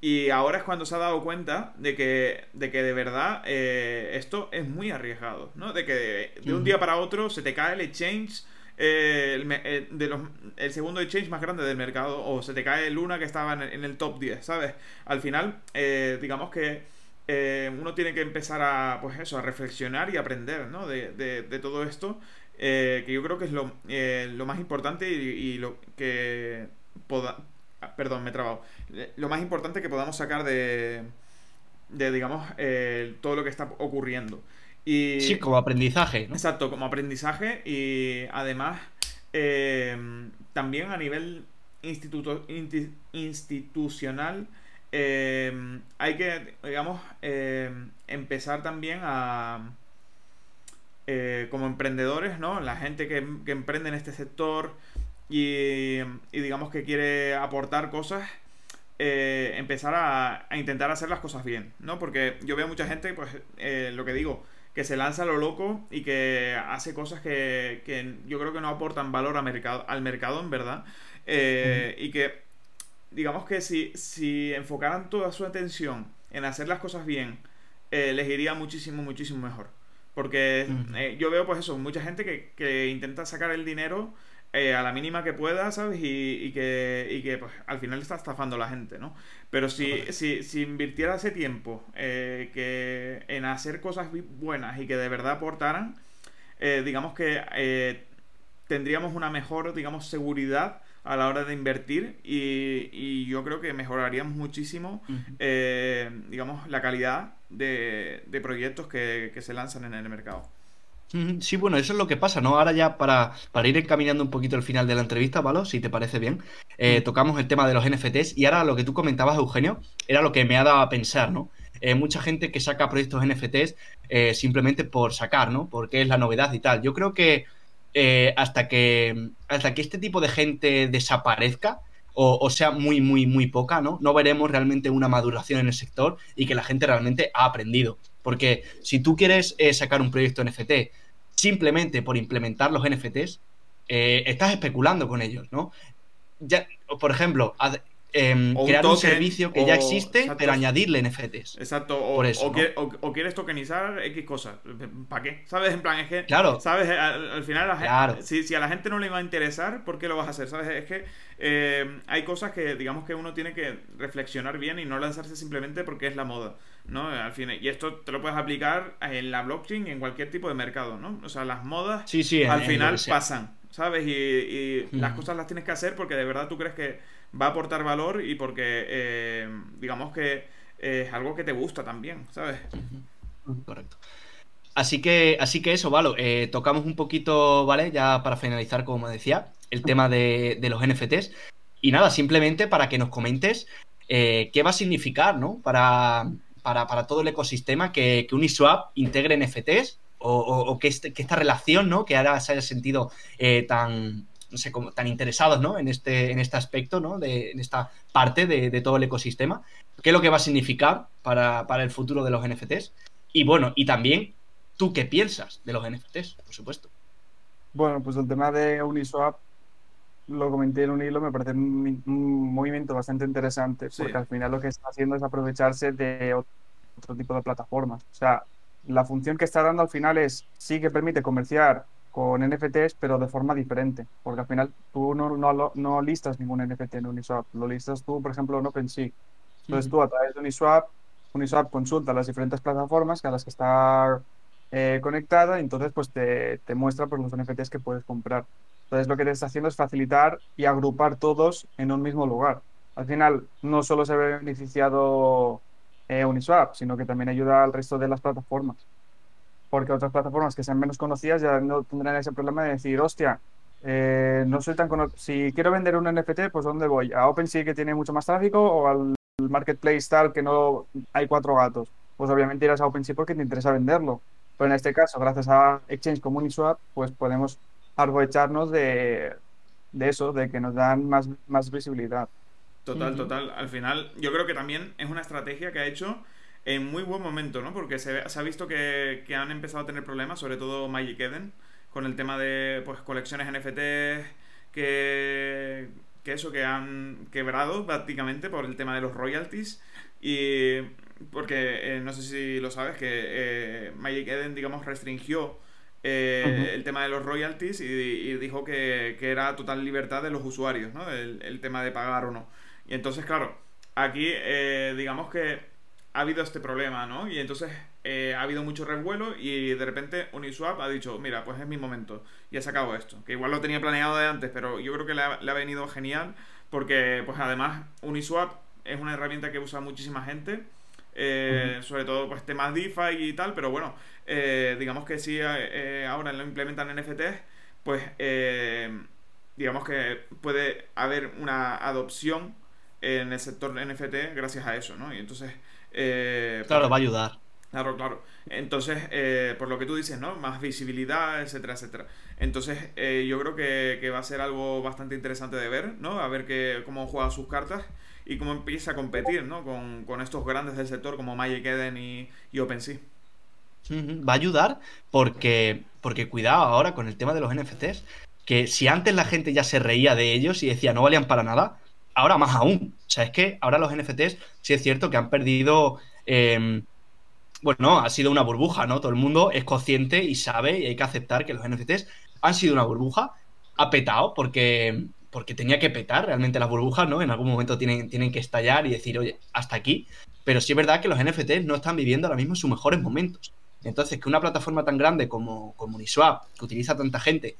y ahora es cuando se ha dado cuenta de que de, que de verdad eh, esto es muy arriesgado, ¿no? De que de, un día para otro se te cae el exchange, eh, el, eh, de los, el segundo exchange más grande del mercado, o se te cae Luna que estaba en el, top 10, ¿sabes? Al final, digamos que uno tiene que empezar a, pues eso, a reflexionar y aprender, ¿no? De, de todo esto eh, que yo creo que es lo, eh, lo más importante y, lo que poda ah, perdón, me he trabado. Eh, lo más importante que podamos sacar de, de digamos, todo lo que está ocurriendo. Y, sí, como aprendizaje. Exacto, como aprendizaje y además también a nivel instituto, institucional hay que, digamos, empezar también a eh, como emprendedores, ¿no? La gente que, emprende en este sector y, digamos que quiere aportar cosas, eh, empezar a, intentar hacer las cosas bien, ¿no? Porque yo veo mucha gente, pues, eh, lo que digo, que se lanza a lo loco y que hace cosas que, yo creo que no aportan valor mercado, al mercado, en verdad. Y que, digamos que si, si enfocaran toda su atención en hacer las cosas bien, les iría muchísimo, muchísimo mejor. Porque eh, yo veo, pues eso, mucha gente que, intenta sacar el dinero eh, a la mínima que pueda, ¿sabes? Y, que, y que pues, al final está estafando a la gente, ¿no? Pero si, si, si invirtiera ese tiempo eh, que en hacer cosas buenas y que de verdad aportaran, digamos que tendríamos una mejor, digamos, seguridad a la hora de invertir y, yo creo que mejoraríamos muchísimo, digamos, la calidad de, proyectos que, se lanzan en el mercado. Sí, bueno, eso es lo que pasa, ¿no? Ahora ya para, para ir encaminando un poquito el final de la entrevista, ¿vale? Si te parece bien, eh, tocamos el tema de los NFTs y ahora lo que tú comentabas, Eugenio, era lo que me ha dado a pensar, ¿no? Eh, mucha gente que saca proyectos NFTs eh, simplemente por sacar, ¿no? Porque es la novedad y tal. Yo creo que hasta que hasta que este tipo de gente desaparezca, o, sea muy, muy, muy poca, ¿no? No veremos realmente una maduración en el sector y que la gente realmente ha aprendido. Porque si tú quieres eh, sacar un proyecto NFT simplemente por implementar los NFTs, eh, estás especulando con ellos, ¿no? Ya, por ejemplo, Em, crear un, servicio que ya existe, pero añadirle NFTs. Exacto, o, o, quieres tokenizar X cosas. ¿Para qué? ¿Sabes? En plan, es que. Claro. ¿Sabes? Al, final, si, a la gente no le va a interesar, ¿por qué lo vas a hacer? ¿Sabes? Es que em, hay cosas que, digamos, que uno tiene que reflexionar bien y no lanzarse simplemente porque es la moda. ¿no? Al fin, y esto te lo puedes aplicar en la blockchain, en cualquier tipo de mercado, ¿no? O sea, las modas sí, sí, al final pasan, ¿sabes? Y, las cosas las tienes que hacer porque de verdad tú crees que va a aportar valor y porque eh, digamos que es algo que te gusta también, ¿sabes? Correcto. Así que, así que eso, vale. Eh, tocamos un poquito, ¿vale? Ya para finalizar, como decía, el tema de, los NFTs. Y nada, simplemente para que nos comentes eh, qué va a significar, ¿no? Para, para, todo el ecosistema que, Uniswap integre NFTs o, este, que, esta relación, ¿no? Que ahora se haya sentido eh, tan, no sé, como, tan interesados, ¿no? En este, en este aspecto, ¿no? De, en esta parte de, todo el ecosistema. ¿Qué es lo que va a significar para, para el futuro de los NFTs? Y bueno, y también ¿Tú qué piensas de los NFTs, por supuesto? Bueno, pues el tema de Uniswap lo comenté en un hilo, me parece un, movimiento bastante interesante, porque al final lo que está haciendo es aprovecharse de otro tipo de plataformas. O sea, la función que está dando al final es, sí que permite comerciar con NFTs, pero de forma diferente, porque al final tú no, no, no listas ningún NFT en Uniswap, lo listas tú, por ejemplo, en OpenSea. Entonces tú a través de Uniswap, Uniswap consulta las diferentes plataformas a las que está eh, conectada y entonces pues te, te muestra pues, los NFTs que puedes comprar. Entonces lo que te está haciendo es facilitar y agrupar todos en un mismo lugar. Al final no solo se ve beneficiado eh, Uniswap, sino que también ayuda al resto de las plataformas. Porque otras plataformas que sean menos conocidas ya no tendrán ese problema de decir, hostia, eh, no soy tan Si quiero vender un NFT, pues ¿dónde voy? ¿A OpenSea que tiene mucho más tráfico o al Marketplace tal que no hay cuatro gatos? Pues obviamente irás a OpenSea porque te interesa venderlo. Pero en este caso, gracias a Exchange como Uniswap, pues podemos aprovecharnos de, de eso, de que nos dan más, más visibilidad. Total, total. Al final, yo creo que también es una estrategia que ha hecho en muy buen momento, ¿no? Porque se, ha visto que, han empezado a tener problemas, sobre todo Magic Eden, con el tema de pues colecciones NFT que, que eso, que han quebrado prácticamente por el tema de los royalties. Y porque eh, no sé si lo sabes, que eh, Magic Eden, digamos, restringió eh, el tema de los royalties y, dijo que, era total libertad de los usuarios, ¿no? El, tema de pagar o no. Y entonces, claro, aquí digamos que ha habido este problema, ¿no? Y entonces ha habido mucho revuelo y de repente Uniswap ha dicho, mira, pues es mi momento y ha sacado esto. Que igual lo tenía planeado de antes, pero yo creo que le ha, le ha venido genial porque, pues además, Uniswap es una herramienta que usa muchísima gente eh, sobre todo pues temas DeFi y tal, pero bueno, eh, digamos que si eh, ahora lo implementan NFTs, pues digamos que puede haber una adopción en el sector NFT gracias a eso, ¿no? Y entonces... claro, pues va a ayudar. Claro, claro. Entonces, por lo que tú dices, ¿no? Más visibilidad, etcétera, etcétera. Entonces, yo creo que, que, va a ser algo bastante interesante de ver, ¿no? A ver que, cómo juega sus cartas y cómo empieza a competir ¿no? con, estos grandes del sector como Magic Eden y, y OpenSea. Va a ayudar porque, porque cuidado ahora con el tema de los NFTs, que si antes la gente ya se reía de ellos y decía no valían para nada, ahora más aún. O sea, es que ahora los NFTs sí es cierto que han perdido... Em, bueno, ha sido una burbuja, ¿no? Todo el mundo es consciente y sabe y hay que aceptar que los NFTs han sido una burbuja, ha petado porque porque tenía que petar realmente las burbujas, ¿no? En algún momento tienen, tienen que estallar y decir, oye, hasta aquí. Pero sí es verdad que los NFTs no están viviendo ahora mismo sus mejores momentos. Entonces, que una plataforma tan grande como, Uniswap, que utiliza tanta gente,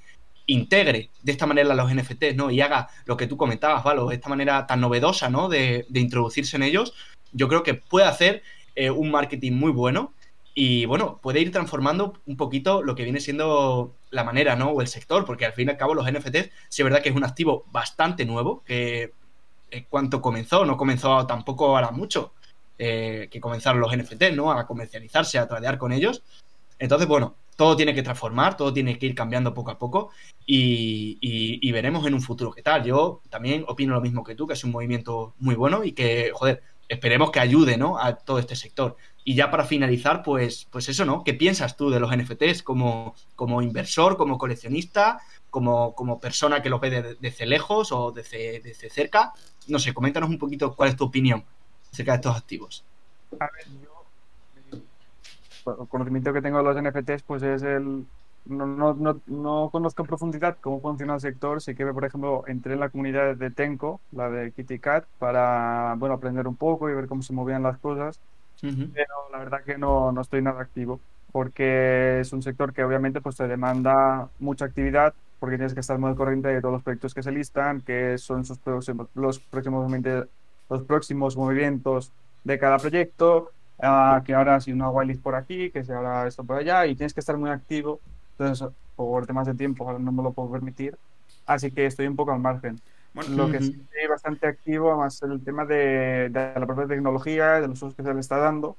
integre de esta manera los NFTs, ¿no? Y haga lo que tú comentabas, Valo, de esta manera tan novedosa, ¿no? De, introducirse en ellos, yo creo que puede hacer eh, un marketing muy bueno y bueno, puede ir transformando un poquito lo que viene siendo la manera, ¿no? O el sector, porque al fin y al cabo los NFTs, sí es verdad que es un activo bastante nuevo, que en cuanto comenzó, no comenzó tampoco ahora mucho, eh, que comenzaron los NFTs, ¿no? A comercializarse, a tradear con ellos. Entonces, bueno, todo tiene que transformar, todo tiene que ir cambiando poco a poco y, y, veremos en un futuro qué tal. Yo también opino lo mismo que tú, que es un movimiento muy bueno y que, joder, esperemos que ayude, ¿no? A todo este sector. Y ya para finalizar, pues, pues eso, ¿no? ¿Qué piensas tú de los NFTs como, como inversor, como coleccionista, como, como persona que lo ve desde lejos o desde, desde, cerca? No sé, coméntanos un poquito cuál es tu opinión acerca de estos activos. A ver, yo, el conocimiento que tengo de los NFTs, pues es el... No, no, no, no, conozco en profundidad cómo funciona el sector. Sí que, por ejemplo, entré en la comunidad de Tenco, la de Kitty Cat, para bueno, aprender un poco y ver cómo se movían las cosas pero la verdad que no, no estoy nada activo porque es un sector que obviamente pues te demanda mucha actividad porque tienes que estar muy corriente de todos los proyectos que se listan, que son sus próximos, los, próximos, los próximos movimientos de cada proyecto, ah, que ahora si una whitelist por aquí, que si ahora esto por allá, y tienes que estar muy activo. Entonces, por temas de tiempo, ahora no me lo puedo permitir. Así que estoy un poco al margen. lo que sí estoy bastante activo, además el tema de, de, la propia tecnología, de los usos que se le está dando.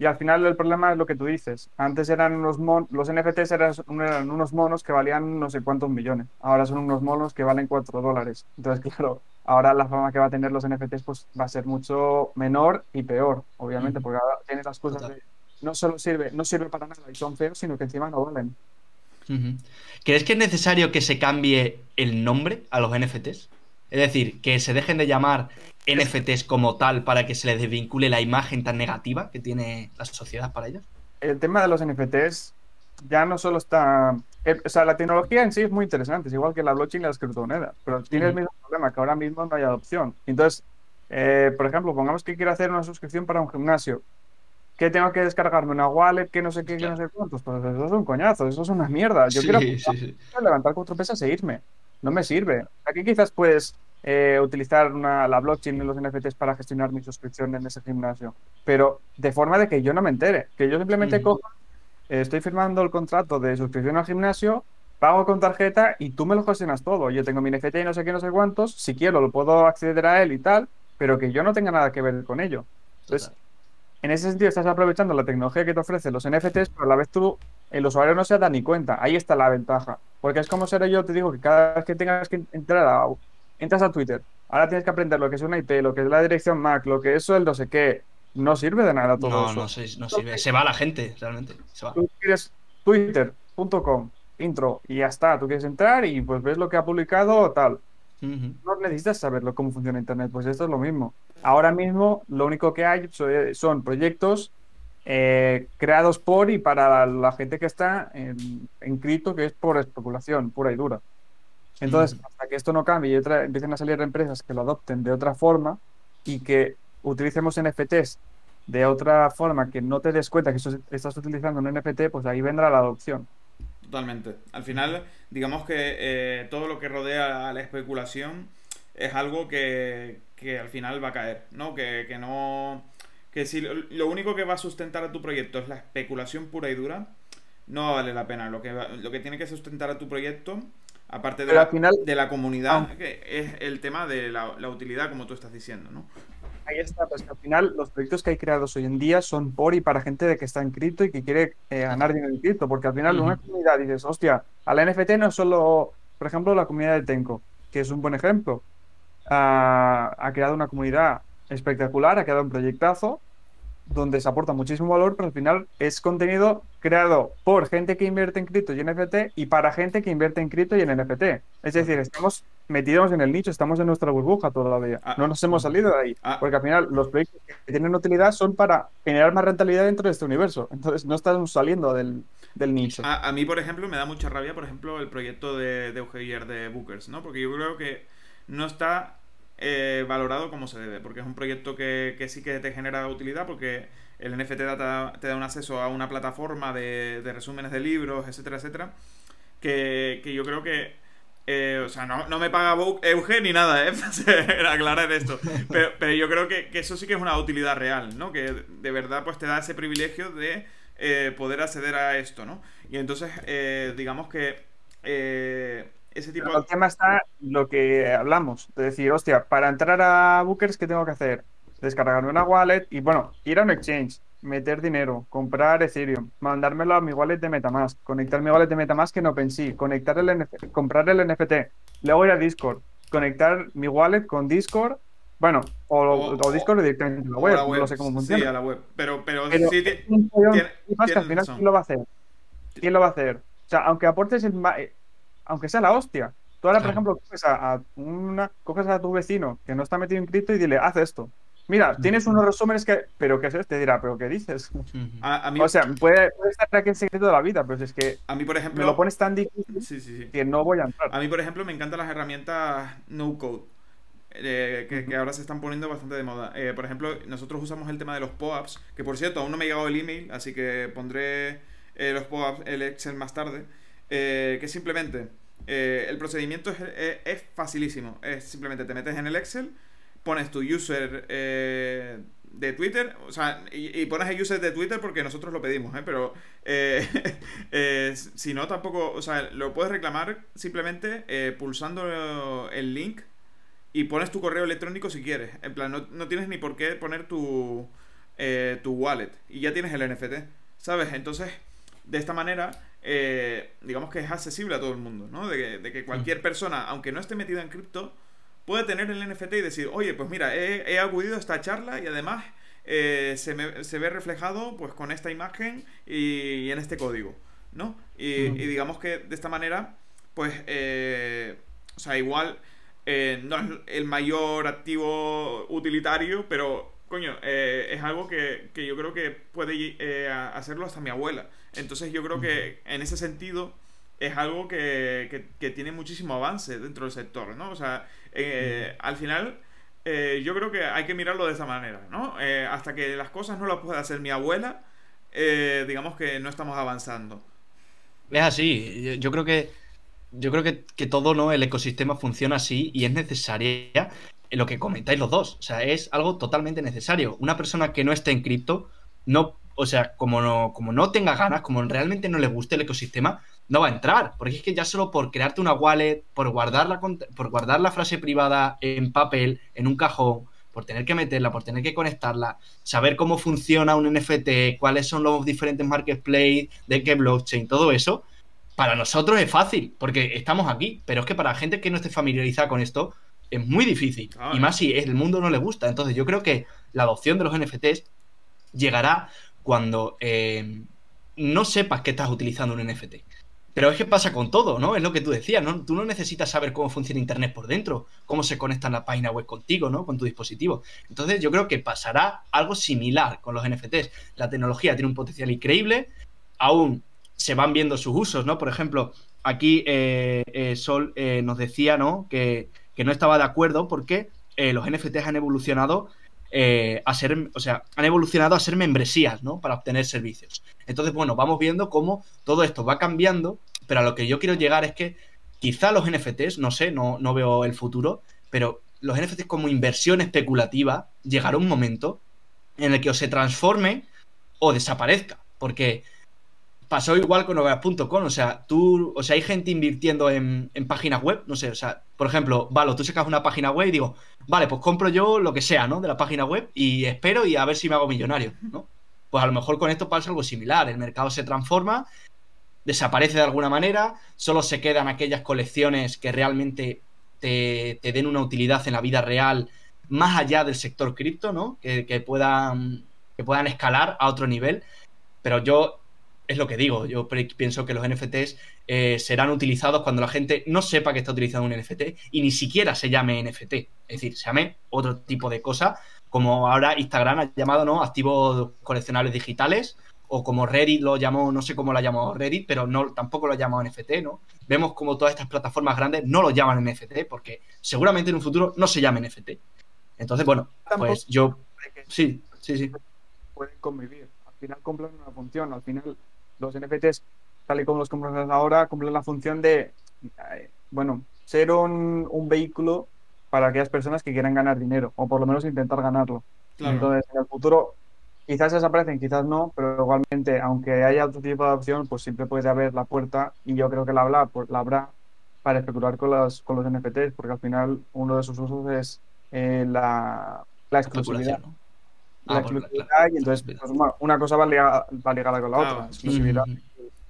Y al final el problema es lo que tú dices. Antes eran unos mon los NFTs eran, eran, unos monos que valían no sé cuántos millones. Ahora son unos monos que valen 4 dólares. Entonces, claro, ahora la fama que va a tener los NFTs pues, va a ser mucho menor y peor, obviamente, porque ahora tiene las cosas de, no solo sirve, no sirve para nada y son feos, sino que encima no valen. ¿Crees que es necesario que se cambie el nombre a los NFTs? Es decir, que se dejen de llamar NFTs como tal para que se les desvincule la imagen tan negativa que tiene la sociedad para ellos? El tema de los NFTs ya no solo está. Eh, o sea, la tecnología en sí es muy interesante, es igual que la blockchain y las criptomonedas, pero tiene el mismo problema, que ahora mismo no hay adopción. Entonces, eh, por ejemplo, pongamos que quiero hacer una suscripción para un gimnasio. ¿Qué tengo que descargarme? ¿Una wallet? que no sé qué, que no sé cuántos? Pues eso es un coñazo, eso es una mierda. Yo quiero levantar cuatro pesas e irme. No me sirve. Aquí quizás puedes eh, utilizar la blockchain y los NFTs para gestionar mi suscripción en ese gimnasio. Pero de forma de que yo no me entere, que yo simplemente cojo, estoy firmando el contrato de suscripción al gimnasio, pago con tarjeta y tú me lo gestionas todo. Yo tengo mi NFT y no sé qué, no sé cuántos, si quiero lo puedo acceder a él y tal, pero que yo no tenga nada que ver con ello. Entonces, en ese sentido estás aprovechando la tecnología que te ofrecen los NFTs, pero a la vez tú, el usuario no se da ni cuenta. Ahí está la ventaja. Porque es como ser yo, te digo que cada vez que tengas que entrar a entras a Twitter, ahora tienes que aprender lo que es una IP, lo que es la dirección MAC, lo que es el no sé qué. No sirve de nada todo eso. No, no sirve. Se va la gente, realmente. Se va. Tú quieres twitter.com, intro, y ya está. Tú quieres entrar y pues ves lo que ha publicado, tal. No necesitas saberlo cómo funciona Internet, pues esto es lo mismo. Ahora mismo lo único que hay son proyectos eh, creados por y para la gente que está en, en cripto, que es por especulación pura y dura. Entonces, hasta que esto no cambie y empiecen a salir empresas que lo adopten de otra forma y que utilicemos NFTs de otra forma que no te des cuenta que estás utilizando un NFT, pues ahí vendrá la adopción. Totalmente. Al final, digamos que eh, todo lo que rodea a la especulación es algo que, al final va a caer, ¿no? Que, que no... Que si lo, único que va a sustentar a tu proyecto es la especulación pura y dura, no vale la pena. Lo que, lo que tiene que sustentar a tu proyecto Aparte de, la, de la comunidad, ah. que es el tema de la, utilidad, como tú estás diciendo, ¿no? Ahí está, pues que al final los proyectos que hay creados hoy en día son por y para gente de que está en cripto y que quiere eh, ganar dinero en cripto, porque al final una comunidad dices, hostia, a la NFT no es solo, por ejemplo, la comunidad de Tenko, que es un buen ejemplo, ah, ha creado una comunidad espectacular, ha creado un proyectazo, donde se aporta muchísimo valor, pero al final es contenido creado por gente que invierte en cripto y en NFT y para gente que invierte en cripto y en NFT. Es decir, estamos metidos en el nicho, estamos en nuestra burbuja todavía. Ah. no nos hemos salido de ahí. Ah. Porque al final los proyectos que tienen utilidad son para generar más rentabilidad dentro de este universo. Entonces no estamos saliendo del, nicho. A, mí, por ejemplo, me da mucha rabia, por ejemplo, el proyecto de, de de Bookers, ¿no? Porque yo creo que no está eh, valorado como se debe, porque es un proyecto que, sí que te genera utilidad, porque el NFT te da, un acceso a una plataforma de, resúmenes de libros, etcétera, etcétera, que, yo creo que... Eh, o sea, no, me paga Eugen ni nada, ¿eh? aclarar esto. Pero, yo creo que, eso sí que es una utilidad real, ¿no? Que de verdad pues te da ese privilegio de eh, poder acceder a esto, ¿no? Y entonces, digamos que ese tipo El tema está lo que hablamos, de decir, hostia, para entrar a Bookers, ¿qué tengo que hacer? Descargarme una wallet y, bueno, ir a un exchange, meter dinero, comprar Ethereum, mandármelo a mi wallet de Metamask, conectar mi wallet de Metamask en OpenSea, conectar el NFT, comprar el NFT, luego ir a Discord, conectar mi wallet con Discord, bueno, o, Discord directamente a la web, no sé cómo funciona. Sí, a la web, pero, pero, sí, tiene, al final, ¿quién lo va a hacer? ¿Quién lo va a hacer? O sea, aunque aportes el, aunque sea la hostia. Tú ahora, por ejemplo, coges a, una, coges a tu vecino que no está metido en cripto y dile, haz esto. Mira, tienes unos resúmenes que. ¿Pero qué es Te dirá, ¿pero qué dices? O sea, puede, estar aquí en secreto de la vida, pero es que. A mí, por ejemplo. Me lo pones tan difícil que no voy a entrar. A mí, por ejemplo, me encantan las herramientas no code. Eh, que, ahora se están poniendo bastante de moda. Eh, por ejemplo, nosotros usamos el tema de los POAPs, que por cierto, aún no me ha llegado el email, así que pondré eh, los POAPs, el Excel más tarde. que simplemente eh, el procedimiento es, facilísimo. Es simplemente te metes en el Excel, pones tu user, eh, de Twitter, o sea, y, pones el user de Twitter porque nosotros lo pedimos, ¿eh? Pero eh, eh, si no, tampoco, o sea, lo puedes reclamar simplemente eh, pulsando el link y pones tu correo electrónico si quieres. En plan, no, no tienes ni por qué poner tu, tu wallet y ya tienes el NFT, ¿sabes? Entonces, de esta manera, digamos que es accesible a todo el mundo, ¿no? De que, de que cualquier persona, aunque no esté metida en cripto, puede tener el NFT y decir, oye, pues mira, he, acudido a esta charla y además eh, se, ve reflejado pues con esta imagen y, en este código, ¿no? Y, digamos que de esta manera, pues, eh, o sea, igual eh, no es el mayor activo utilitario, pero, coño, es algo que, yo creo que puede hacerlo hasta mi abuela. Entonces yo creo que en ese sentido es algo que, que, tiene muchísimo avance dentro del sector, ¿no? O sea, eh, al final eh, yo creo que hay que mirarlo de esa manera, ¿no? Eh, hasta que las cosas no las pueda hacer mi abuela, digamos que no estamos avanzando. Es así, yo creo que yo creo que, que, todo ¿no? el ecosistema funciona así y es necesaria lo que comentáis los dos. O sea, es algo totalmente necesario. Una persona que no esté en cripto, no, o sea, como no, como no tenga ganas, como realmente no le guste el ecosistema, no va a entrar. Porque es que ya solo por crearte una wallet, por guardar la, por guardar la frase privada en papel, en un cajón, por tener que meterla, por tener que conectarla, saber cómo funciona un NFT, cuáles son los diferentes marketplaces, de qué blockchain, todo eso, para nosotros es fácil, porque estamos aquí. Pero es que para la gente que no esté familiarizada con esto, es muy difícil. y más si el mundo no le gusta. Entonces yo creo que la adopción de los NFTs llegará cuando eh, no sepas que estás utilizando un NFT. Pero es que pasa con todo, ¿no? Es lo que tú decías, ¿no? Tú no necesitas saber cómo funciona Internet por dentro, cómo se conecta la página web contigo, ¿no? Con tu dispositivo. Entonces yo creo que pasará algo similar con los NFTs. La tecnología tiene un potencial increíble, aún se van viendo sus usos, ¿no? Por ejemplo, aquí eh, eh, Sol eh, nos decía, ¿no? Que, que, no estaba de acuerdo porque los NFTs han evolucionado a ser, o sea, han evolucionado a ser membresías, ¿no? Para obtener servicios. Entonces, bueno, vamos viendo cómo todo esto va cambiando, pero a lo que yo quiero llegar es que quizá los NFTs, no sé, no, no veo el futuro, pero los NFTs como inversión especulativa llegará un momento en el que o se transforme o desaparezca, porque pasó igual con noveas.com, o sea, tú, o sea, hay gente invirtiendo en, en, páginas web, no sé, o sea, por ejemplo, Valo, tú sacas una página web y digo, vale, pues compro yo lo que sea, ¿no? De la página web y espero y a ver si me hago millonario, ¿no? Pues a lo mejor con esto pasa algo similar. El mercado se transforma, desaparece de alguna manera, solo se quedan aquellas colecciones que realmente te, den una utilidad en la vida real más allá del sector cripto, ¿no? Que, puedan, que puedan escalar a otro nivel. Pero yo, es lo que digo, yo pienso que los NFTs eh, serán utilizados cuando la gente no sepa que está utilizando un NFT y ni siquiera se llame NFT. Es decir, se llame otro tipo de cosa como ahora Instagram ha llamado, ¿no? Activos coleccionables digitales, o como Reddit lo llamó, no sé cómo lo llamó Reddit, pero no, tampoco lo ha llamado NFT, ¿no? Vemos como todas estas plataformas grandes no lo llaman NFT, porque seguramente en un futuro no se llame NFT. Entonces, bueno, pues yo... Sí, sí, sí. Pueden convivir. Al final cumplen una función. Al final los NFTs, tal y como los compramos ahora, cumplen la función de, eh, bueno, ser un, un vehículo para aquellas personas que quieran ganar dinero, o por lo menos intentar ganarlo. Entonces, en el futuro quizás desaparecen, quizás no, pero igualmente, aunque haya otro tipo de opción, pues siempre puede haber la puerta, y yo creo que la habrá, la habrá para especular con, las, con los NFTs, porque al final uno de sus usos es eh, la, la, exclusividad. Ah, exclusividad, y entonces pues, una cosa va ligada, va con la otra, exclusividad.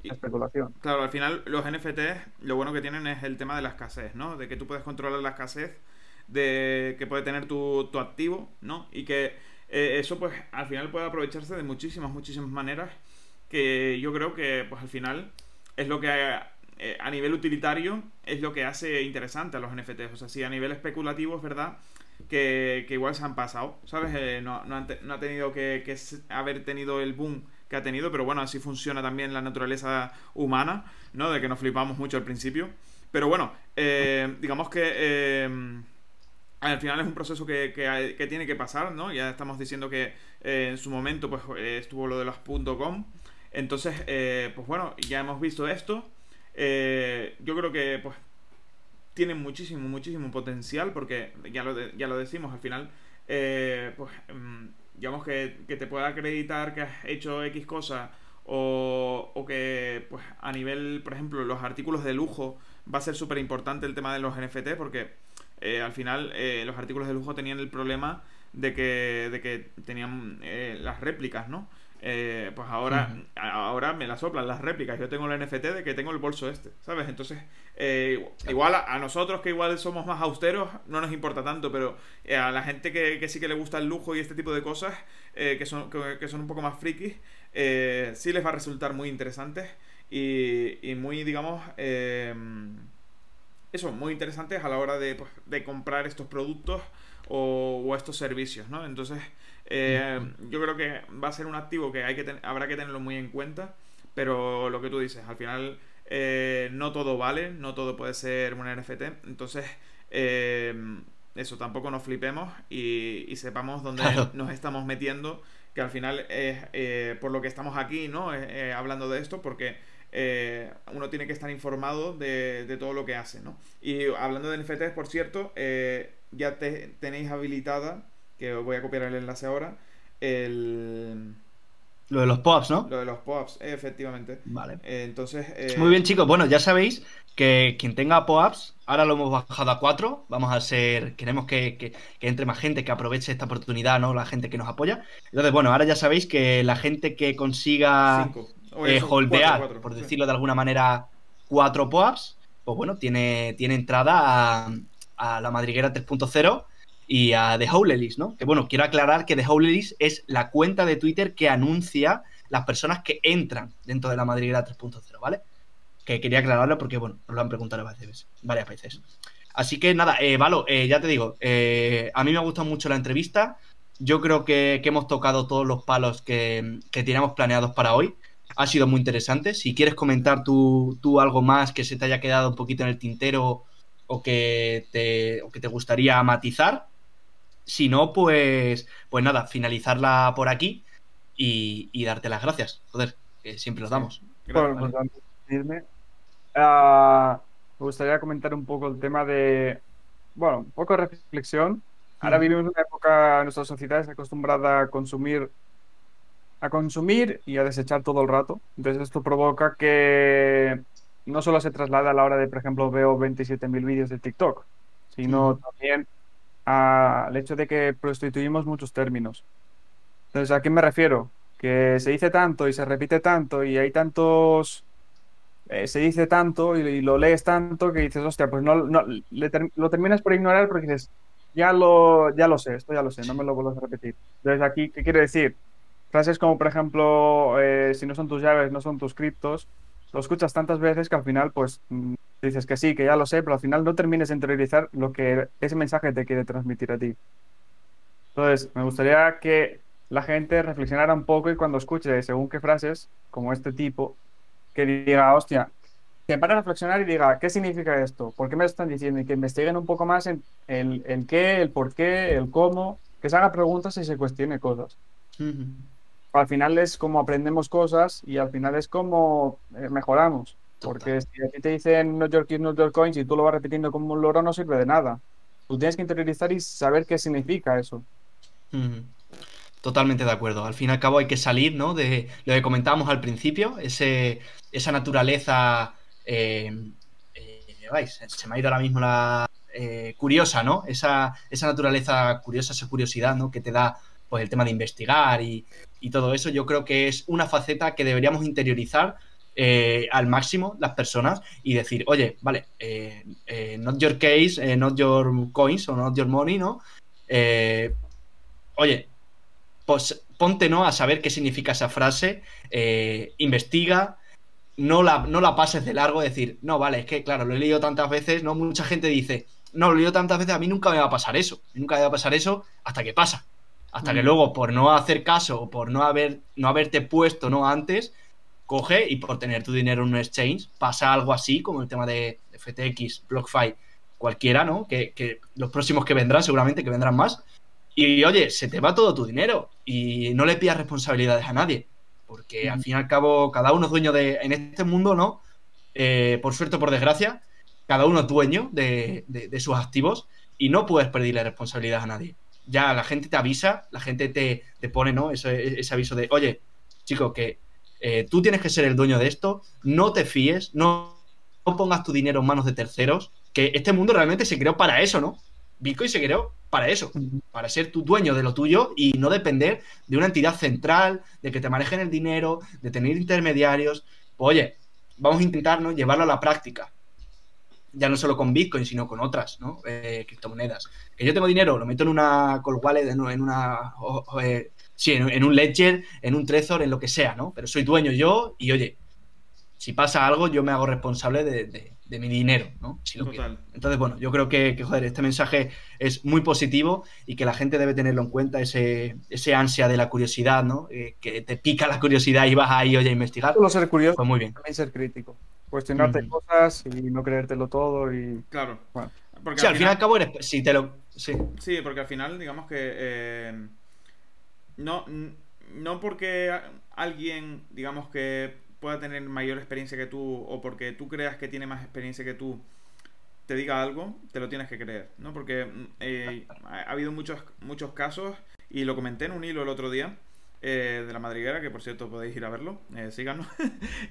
Y, especulación. Claro, al final los NFTs lo bueno que tienen es el tema de la escasez, ¿no? De que tú puedes controlar la escasez de que puede tener tu, tu activo, ¿no? Y que eh, eso pues al final puede aprovecharse de muchísimas, muchísimas maneras que yo creo que pues al final es lo que eh, a nivel utilitario es lo que hace interesante a los NFTs. O sea, si a nivel especulativo es verdad que, igual se han pasado, ¿sabes? Eh, no, no, ha tenido que, que, haber tenido el boom que ha tenido, pero bueno, así funciona también la naturaleza humana, ¿no? De que nos flipamos mucho al principio. Pero bueno, digamos que al final es un proceso que, que, tiene que pasar, ¿no? Ya estamos diciendo que eh, en su momento pues eh, estuvo lo de los .com. Entonces, eh, pues bueno, ya hemos visto esto. yo creo que pues tiene muchísimo, muchísimo potencial porque ya lo, ya lo decimos al final. pues mm, digamos que, que, te pueda acreditar que has hecho X cosa o, o que pues a nivel, por ejemplo, los artículos de lujo va a ser súper importante el tema de los NFT porque eh, al final eh, los artículos de lujo tenían el problema de que, de que tenían eh, las réplicas, ¿no? Eh, pues ahora, ahora me la soplan las réplicas. Yo tengo el NFT de que tengo el bolso este, ¿sabes? Entonces, eh, igual a, nosotros que igual somos más austeros, no nos importa tanto, pero a la gente que, sí que le gusta el lujo y este tipo de cosas, que, son, que, son un poco más frikis, sí les va a resultar muy interesantes y, y muy, digamos, eso, muy interesantes a la hora de, pues, de comprar estos productos o, estos servicios, ¿no? Entonces, eh, yo creo que va a ser un activo que, hay que habrá que tenerlo muy en cuenta, pero lo que tú dices, al final eh, no todo vale, no todo puede ser un NFT, entonces... Eh, eso, tampoco nos flipemos y, sepamos dónde nos estamos metiendo, que al final es por lo que estamos aquí, ¿no? hablando de esto, porque uno tiene que estar informado de, de, todo lo que hace, ¿no? Y hablando de NFTs, por cierto, ya te, tenéis habilitada, que os voy a copiar el enlace ahora, el... Lo de los pops, ¿no? Lo de los pops, efectivamente. Vale. Eh, entonces... Eh, Muy bien, chicos. Bueno, ya sabéis que quien tenga pops, ahora lo hemos bajado a 4. Vamos a ser... Queremos que, entre más gente, que aproveche esta oportunidad, ¿no? La gente que nos apoya. Entonces, bueno, ahora ya sabéis que la gente que consiga eh, holdear, por decirlo de alguna manera, 4 pops, pues bueno, tiene, tiene entrada a, a la madriguera 3.0 y a The Howlelis, ¿no? Que bueno, quiero aclarar que The Howlelis es la cuenta de Twitter que anuncia las personas que entran dentro de la madriguera 3.0, ¿vale? Que quería aclararlo porque, bueno, nos lo han preguntado varias veces. Varias veces. Así que nada, eh, Valo, eh, ya te digo, eh, a mí me ha gustado mucho la entrevista. Yo creo que, hemos tocado todos los palos que, que, teníamos planeados para hoy. Ha sido muy interesante. Si quieres comentar tú, tú algo más que se te haya quedado un poquito en el tintero o que te, que te gustaría matizar. Si no, pues, pues nada, finalizarla por aquí y, darte las gracias. Joder, que siempre los damos. Bueno, pues ah, me gustaría comentar un poco el tema de, bueno, un poco de reflexión. Ahora vivimos una época, nuestra sociedad es acostumbrada a consumir a consumir y a desechar todo el rato. Entonces esto provoca que no solo se traslada a la hora de, por ejemplo, veo 27.000 vídeos de TikTok, sino también al hecho de que prostituimos muchos términos. Entonces, ¿a qué me refiero? Que se dice tanto y se repite tanto y hay tantos... Eh, se dice tanto y, lo lees tanto que dices, hostia, pues no, lo terminas por ignorar porque dices, ya lo, ya lo sé, esto ya lo sé, no me lo vuelvo a repetir. Entonces, aquí, ¿qué quiere decir? Frases como, por ejemplo, eh, si no son tus llaves, no son tus criptos, lo escuchas tantas veces que al final, pues, mm, dices que sí, que ya lo sé, pero al final no termines de interiorizar lo que ese mensaje te quiere transmitir a ti. Entonces, me gustaría que la gente reflexionara un poco y cuando escuche según qué frases, como este tipo, que diga, hostia, que pare a reflexionar y diga, ¿qué significa esto? ¿Por qué me lo están diciendo? Y que investiguen un poco más en el, qué, el por qué, el cómo, que se haga preguntas y se cuestione cosas al final es como aprendemos cosas y al final es como eh, mejoramos. Porque si a ti te dicen no your keys, not your coins y tú lo vas repitiendo como un loro, no sirve de nada. Tú tienes que interiorizar y saber qué significa eso. Totalmente de acuerdo. Al fin y al cabo hay que salir, ¿no? De lo que comentábamos al principio, ese, esa naturaleza. Eh, eh, se me ha ido ahora mismo la. curiosa, ¿no? Esa, esa naturaleza curiosa, esa curiosidad, ¿no? Que te da pues el tema de investigar y, todo eso, yo creo que es una faceta que deberíamos interiorizar eh, al máximo las personas y decir, oye, vale, eh, eh, not your case, not your coins o not your money, ¿no? oye, pues ponte, ¿no? A saber qué significa esa frase, investiga, no la, no la pases de largo, decir, no, vale, es que, claro, lo he leído tantas veces, ¿no? Mucha gente dice, no, lo he leído tantas veces, a mí nunca me va a pasar eso, nunca me va a pasar eso hasta que pasa. Hasta que mm. luego, por no hacer caso o por no, haber, no haberte puesto no antes, coge y por tener tu dinero en un exchange, pasa algo así como el tema de, FTX, BlockFi, cualquiera, ¿no? Que, los próximos que vendrán, seguramente que vendrán más. Y oye, se te va todo tu dinero y no le pidas responsabilidades a nadie. Porque al fin y al cabo, cada uno es dueño de. En este mundo, ¿no? Eh, por suerte o por desgracia, cada uno es dueño de, de sus activos y no puedes pedirle responsabilidad a nadie. ya la gente te avisa, la gente te, pone, ¿no? Ese, aviso de, oye, chico, que eh, tú tienes que ser el dueño de esto, no te fíes, no, no pongas tu dinero en manos de terceros, que este mundo realmente se creó para eso, ¿no? Bitcoin se creó para eso, para ser tu dueño de lo tuyo y no depender de una entidad central, de que te manejen el dinero, de tener intermediarios. oye, vamos a intentar llevarlo a la práctica. Ya no solo con Bitcoin, sino con otras ¿no? Eh, criptomonedas. Que yo tengo dinero, lo meto en una cold wallet, en una. Eh, sí, en, un ledger, en un Trezor, en lo que sea, ¿no? Pero soy dueño yo y, oye, si pasa algo, yo me hago responsable de de mi dinero, ¿no? Si lo Entonces, bueno, yo creo que, joder, este mensaje es muy positivo y que la gente debe tenerlo en cuenta, ese, ese ansia de la curiosidad, ¿no? Eh, que te pica la curiosidad y vas ahí, oye, a investigar. Solo ser curioso, pues muy bien. también ser crítico. Cuestionarte cosas y no creértelo todo y... Claro. Porque sí, al, fin y al cabo eres... Sí, te lo... Sí. sí, porque al final, digamos que... Eh, no, no porque alguien, digamos que pueda tener mayor experiencia que tú o porque tú creas que tiene más experiencia que tú te diga algo, te lo tienes que creer, ¿no? Porque mm, eh, ha habido muchos, muchos casos y lo comenté en un hilo el otro día eh, de la madriguera, que por cierto podéis ir a verlo, eh, síganos.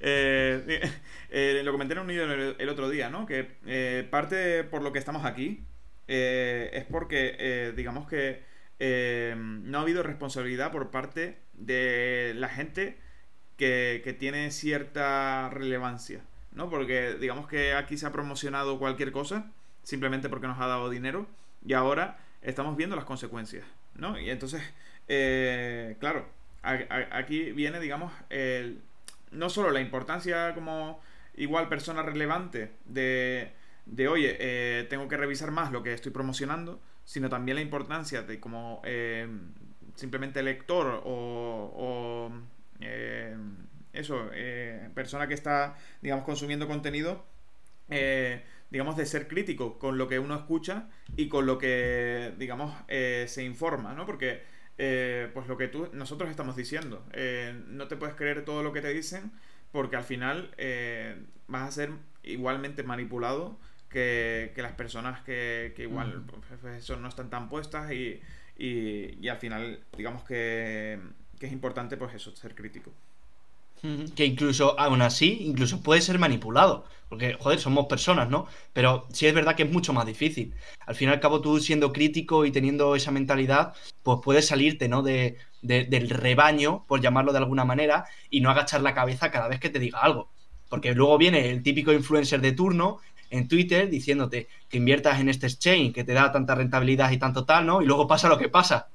Eh, lo comenté en un hilo el, otro día, ¿no? Que parte por lo que estamos aquí es porque, digamos que no ha habido responsabilidad por parte de la gente que, tiene cierta relevancia, ¿no? Porque digamos que aquí se ha promocionado cualquier cosa, simplemente porque nos ha dado dinero, y ahora estamos viendo las consecuencias, ¿no? Y entonces, eh, claro, aquí viene, digamos, no solo la importancia como igual persona relevante de, de oye, eh, tengo que revisar más lo que estoy promocionando, sino también la importancia de como eh, simplemente lector o eh, eso, eh, persona que está, digamos, consumiendo contenido, eh, digamos, de ser crítico con lo que uno escucha y con lo que, digamos, se informa, ¿no? Porque, pues lo que tú, nosotros estamos diciendo, no te puedes creer todo lo que te dicen porque al final vas a ser igualmente manipulado que, las personas que, igual pues, eso no están tan puestas y, y al final, digamos que que es importante, pues eso, ser crítico. Que incluso, aún así, incluso puede ser manipulado. Porque, joder, somos personas, ¿no? Pero sí es verdad que es mucho más difícil. Al fin y al cabo, tú siendo crítico y teniendo esa mentalidad, pues puedes salirte, ¿no? De, del rebaño, por llamarlo de alguna manera, y no agachar la cabeza cada vez que te diga algo. Porque luego viene el típico influencer de turno en Twitter diciéndote que inviertas en este exchange, que te da tanta rentabilidad y tanto tal, ¿no? Y luego pasa lo que pasa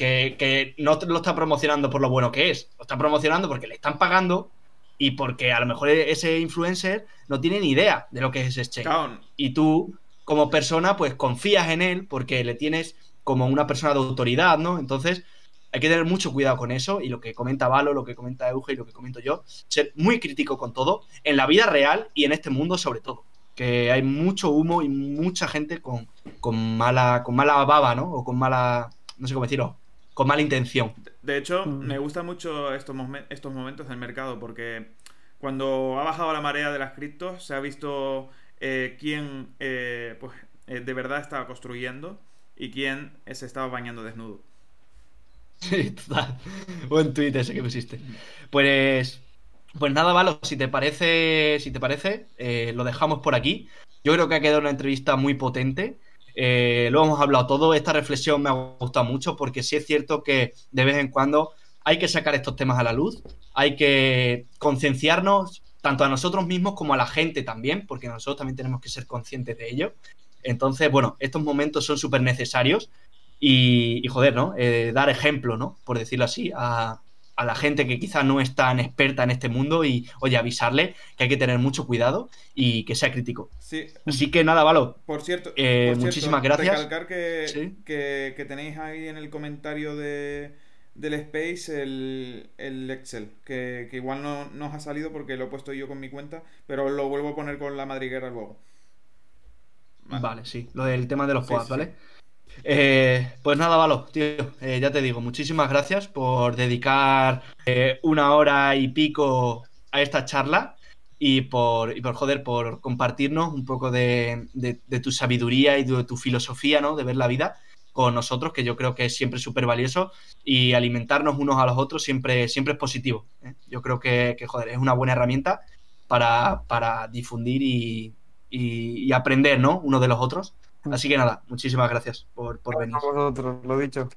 que, no lo está promocionando por lo bueno que es, lo está promocionando porque le están pagando y porque a lo mejor ese influencer no tiene ni idea de lo que es ese exchange. Y tú, como persona, pues confías en él porque le tienes como una persona de autoridad, ¿no? Entonces, hay que tener mucho cuidado con eso y lo que comenta Valo, lo que comenta Euge y lo que comento yo, ser muy crítico con todo, en la vida real y en este mundo sobre todo. Que hay mucho humo y mucha gente con, con mala, con mala baba, ¿no? O con mala, no sé cómo decirlo, con mala intención. De hecho, mm. me gustan mucho estos, estos momentos del mercado porque cuando ha bajado la marea de las criptos se ha visto eh, quién eh, pues, eh, de verdad estaba construyendo y quién se estaba bañando desnudo. Sí, total. Buen tweet ese que pusiste. Pues, pues nada, Valo, si te parece, si te parece, lo dejamos por aquí. Yo creo que ha quedado una entrevista muy potente. Eh, lo hemos hablado todo. Esta reflexión me ha gustado mucho porque sí es cierto que de vez en cuando hay que sacar estos temas a la luz, hay que concienciarnos tanto a nosotros mismos como a la gente también, porque nosotros también tenemos que ser conscientes de ello. Entonces, bueno, estos momentos son súper necesarios y, joder, ¿no? Eh, dar ejemplo, ¿no? Por decirlo así, a, a la gente que quizás no es tan experta en este mundo y, oye, avisarle que hay que tener mucho cuidado y que sea crítico. Sí. Así que nada, Valo. Por cierto, eh, muchísimas gracias. Recalcar que, que, tenéis ahí en el comentario de, del Space el, el Excel, que, igual no, no os ha salido porque lo he puesto yo con mi cuenta, pero lo vuelvo a poner con la madriguera luego. Vale, sí, lo del tema de los sí, ¿vale? Eh, pues nada, Valo, tío, eh, ya te digo, muchísimas gracias por dedicar eh, una hora y pico a esta charla y por, y por joder, por compartirnos un poco de, tu sabiduría y de tu filosofía, ¿no? De ver la vida con nosotros, que yo creo que es siempre súper valioso, y alimentarnos unos a los otros siempre, siempre es positivo. Yo creo que, joder, es una buena herramienta para, difundir y, aprender, ¿no? Uno de los otros. Así que nada, muchísimas gracias por, por venir. A vosotros, lo dicho.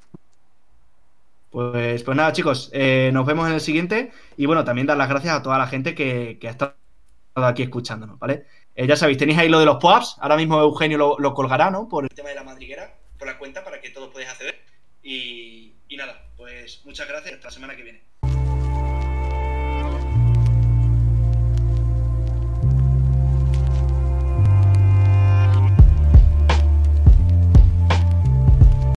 Pues, pues nada, chicos, eh, nos vemos en el siguiente. Y bueno, también dar las gracias a toda la gente que, ha estado aquí escuchándonos, ¿vale? Eh, ya sabéis, tenéis ahí lo de los POAPs. Ahora mismo Eugenio lo, colgará, ¿no? Por el tema de la madriguera, por la cuenta, para que todos podáis acceder. Y, y nada, pues muchas gracias. Hasta la semana que viene.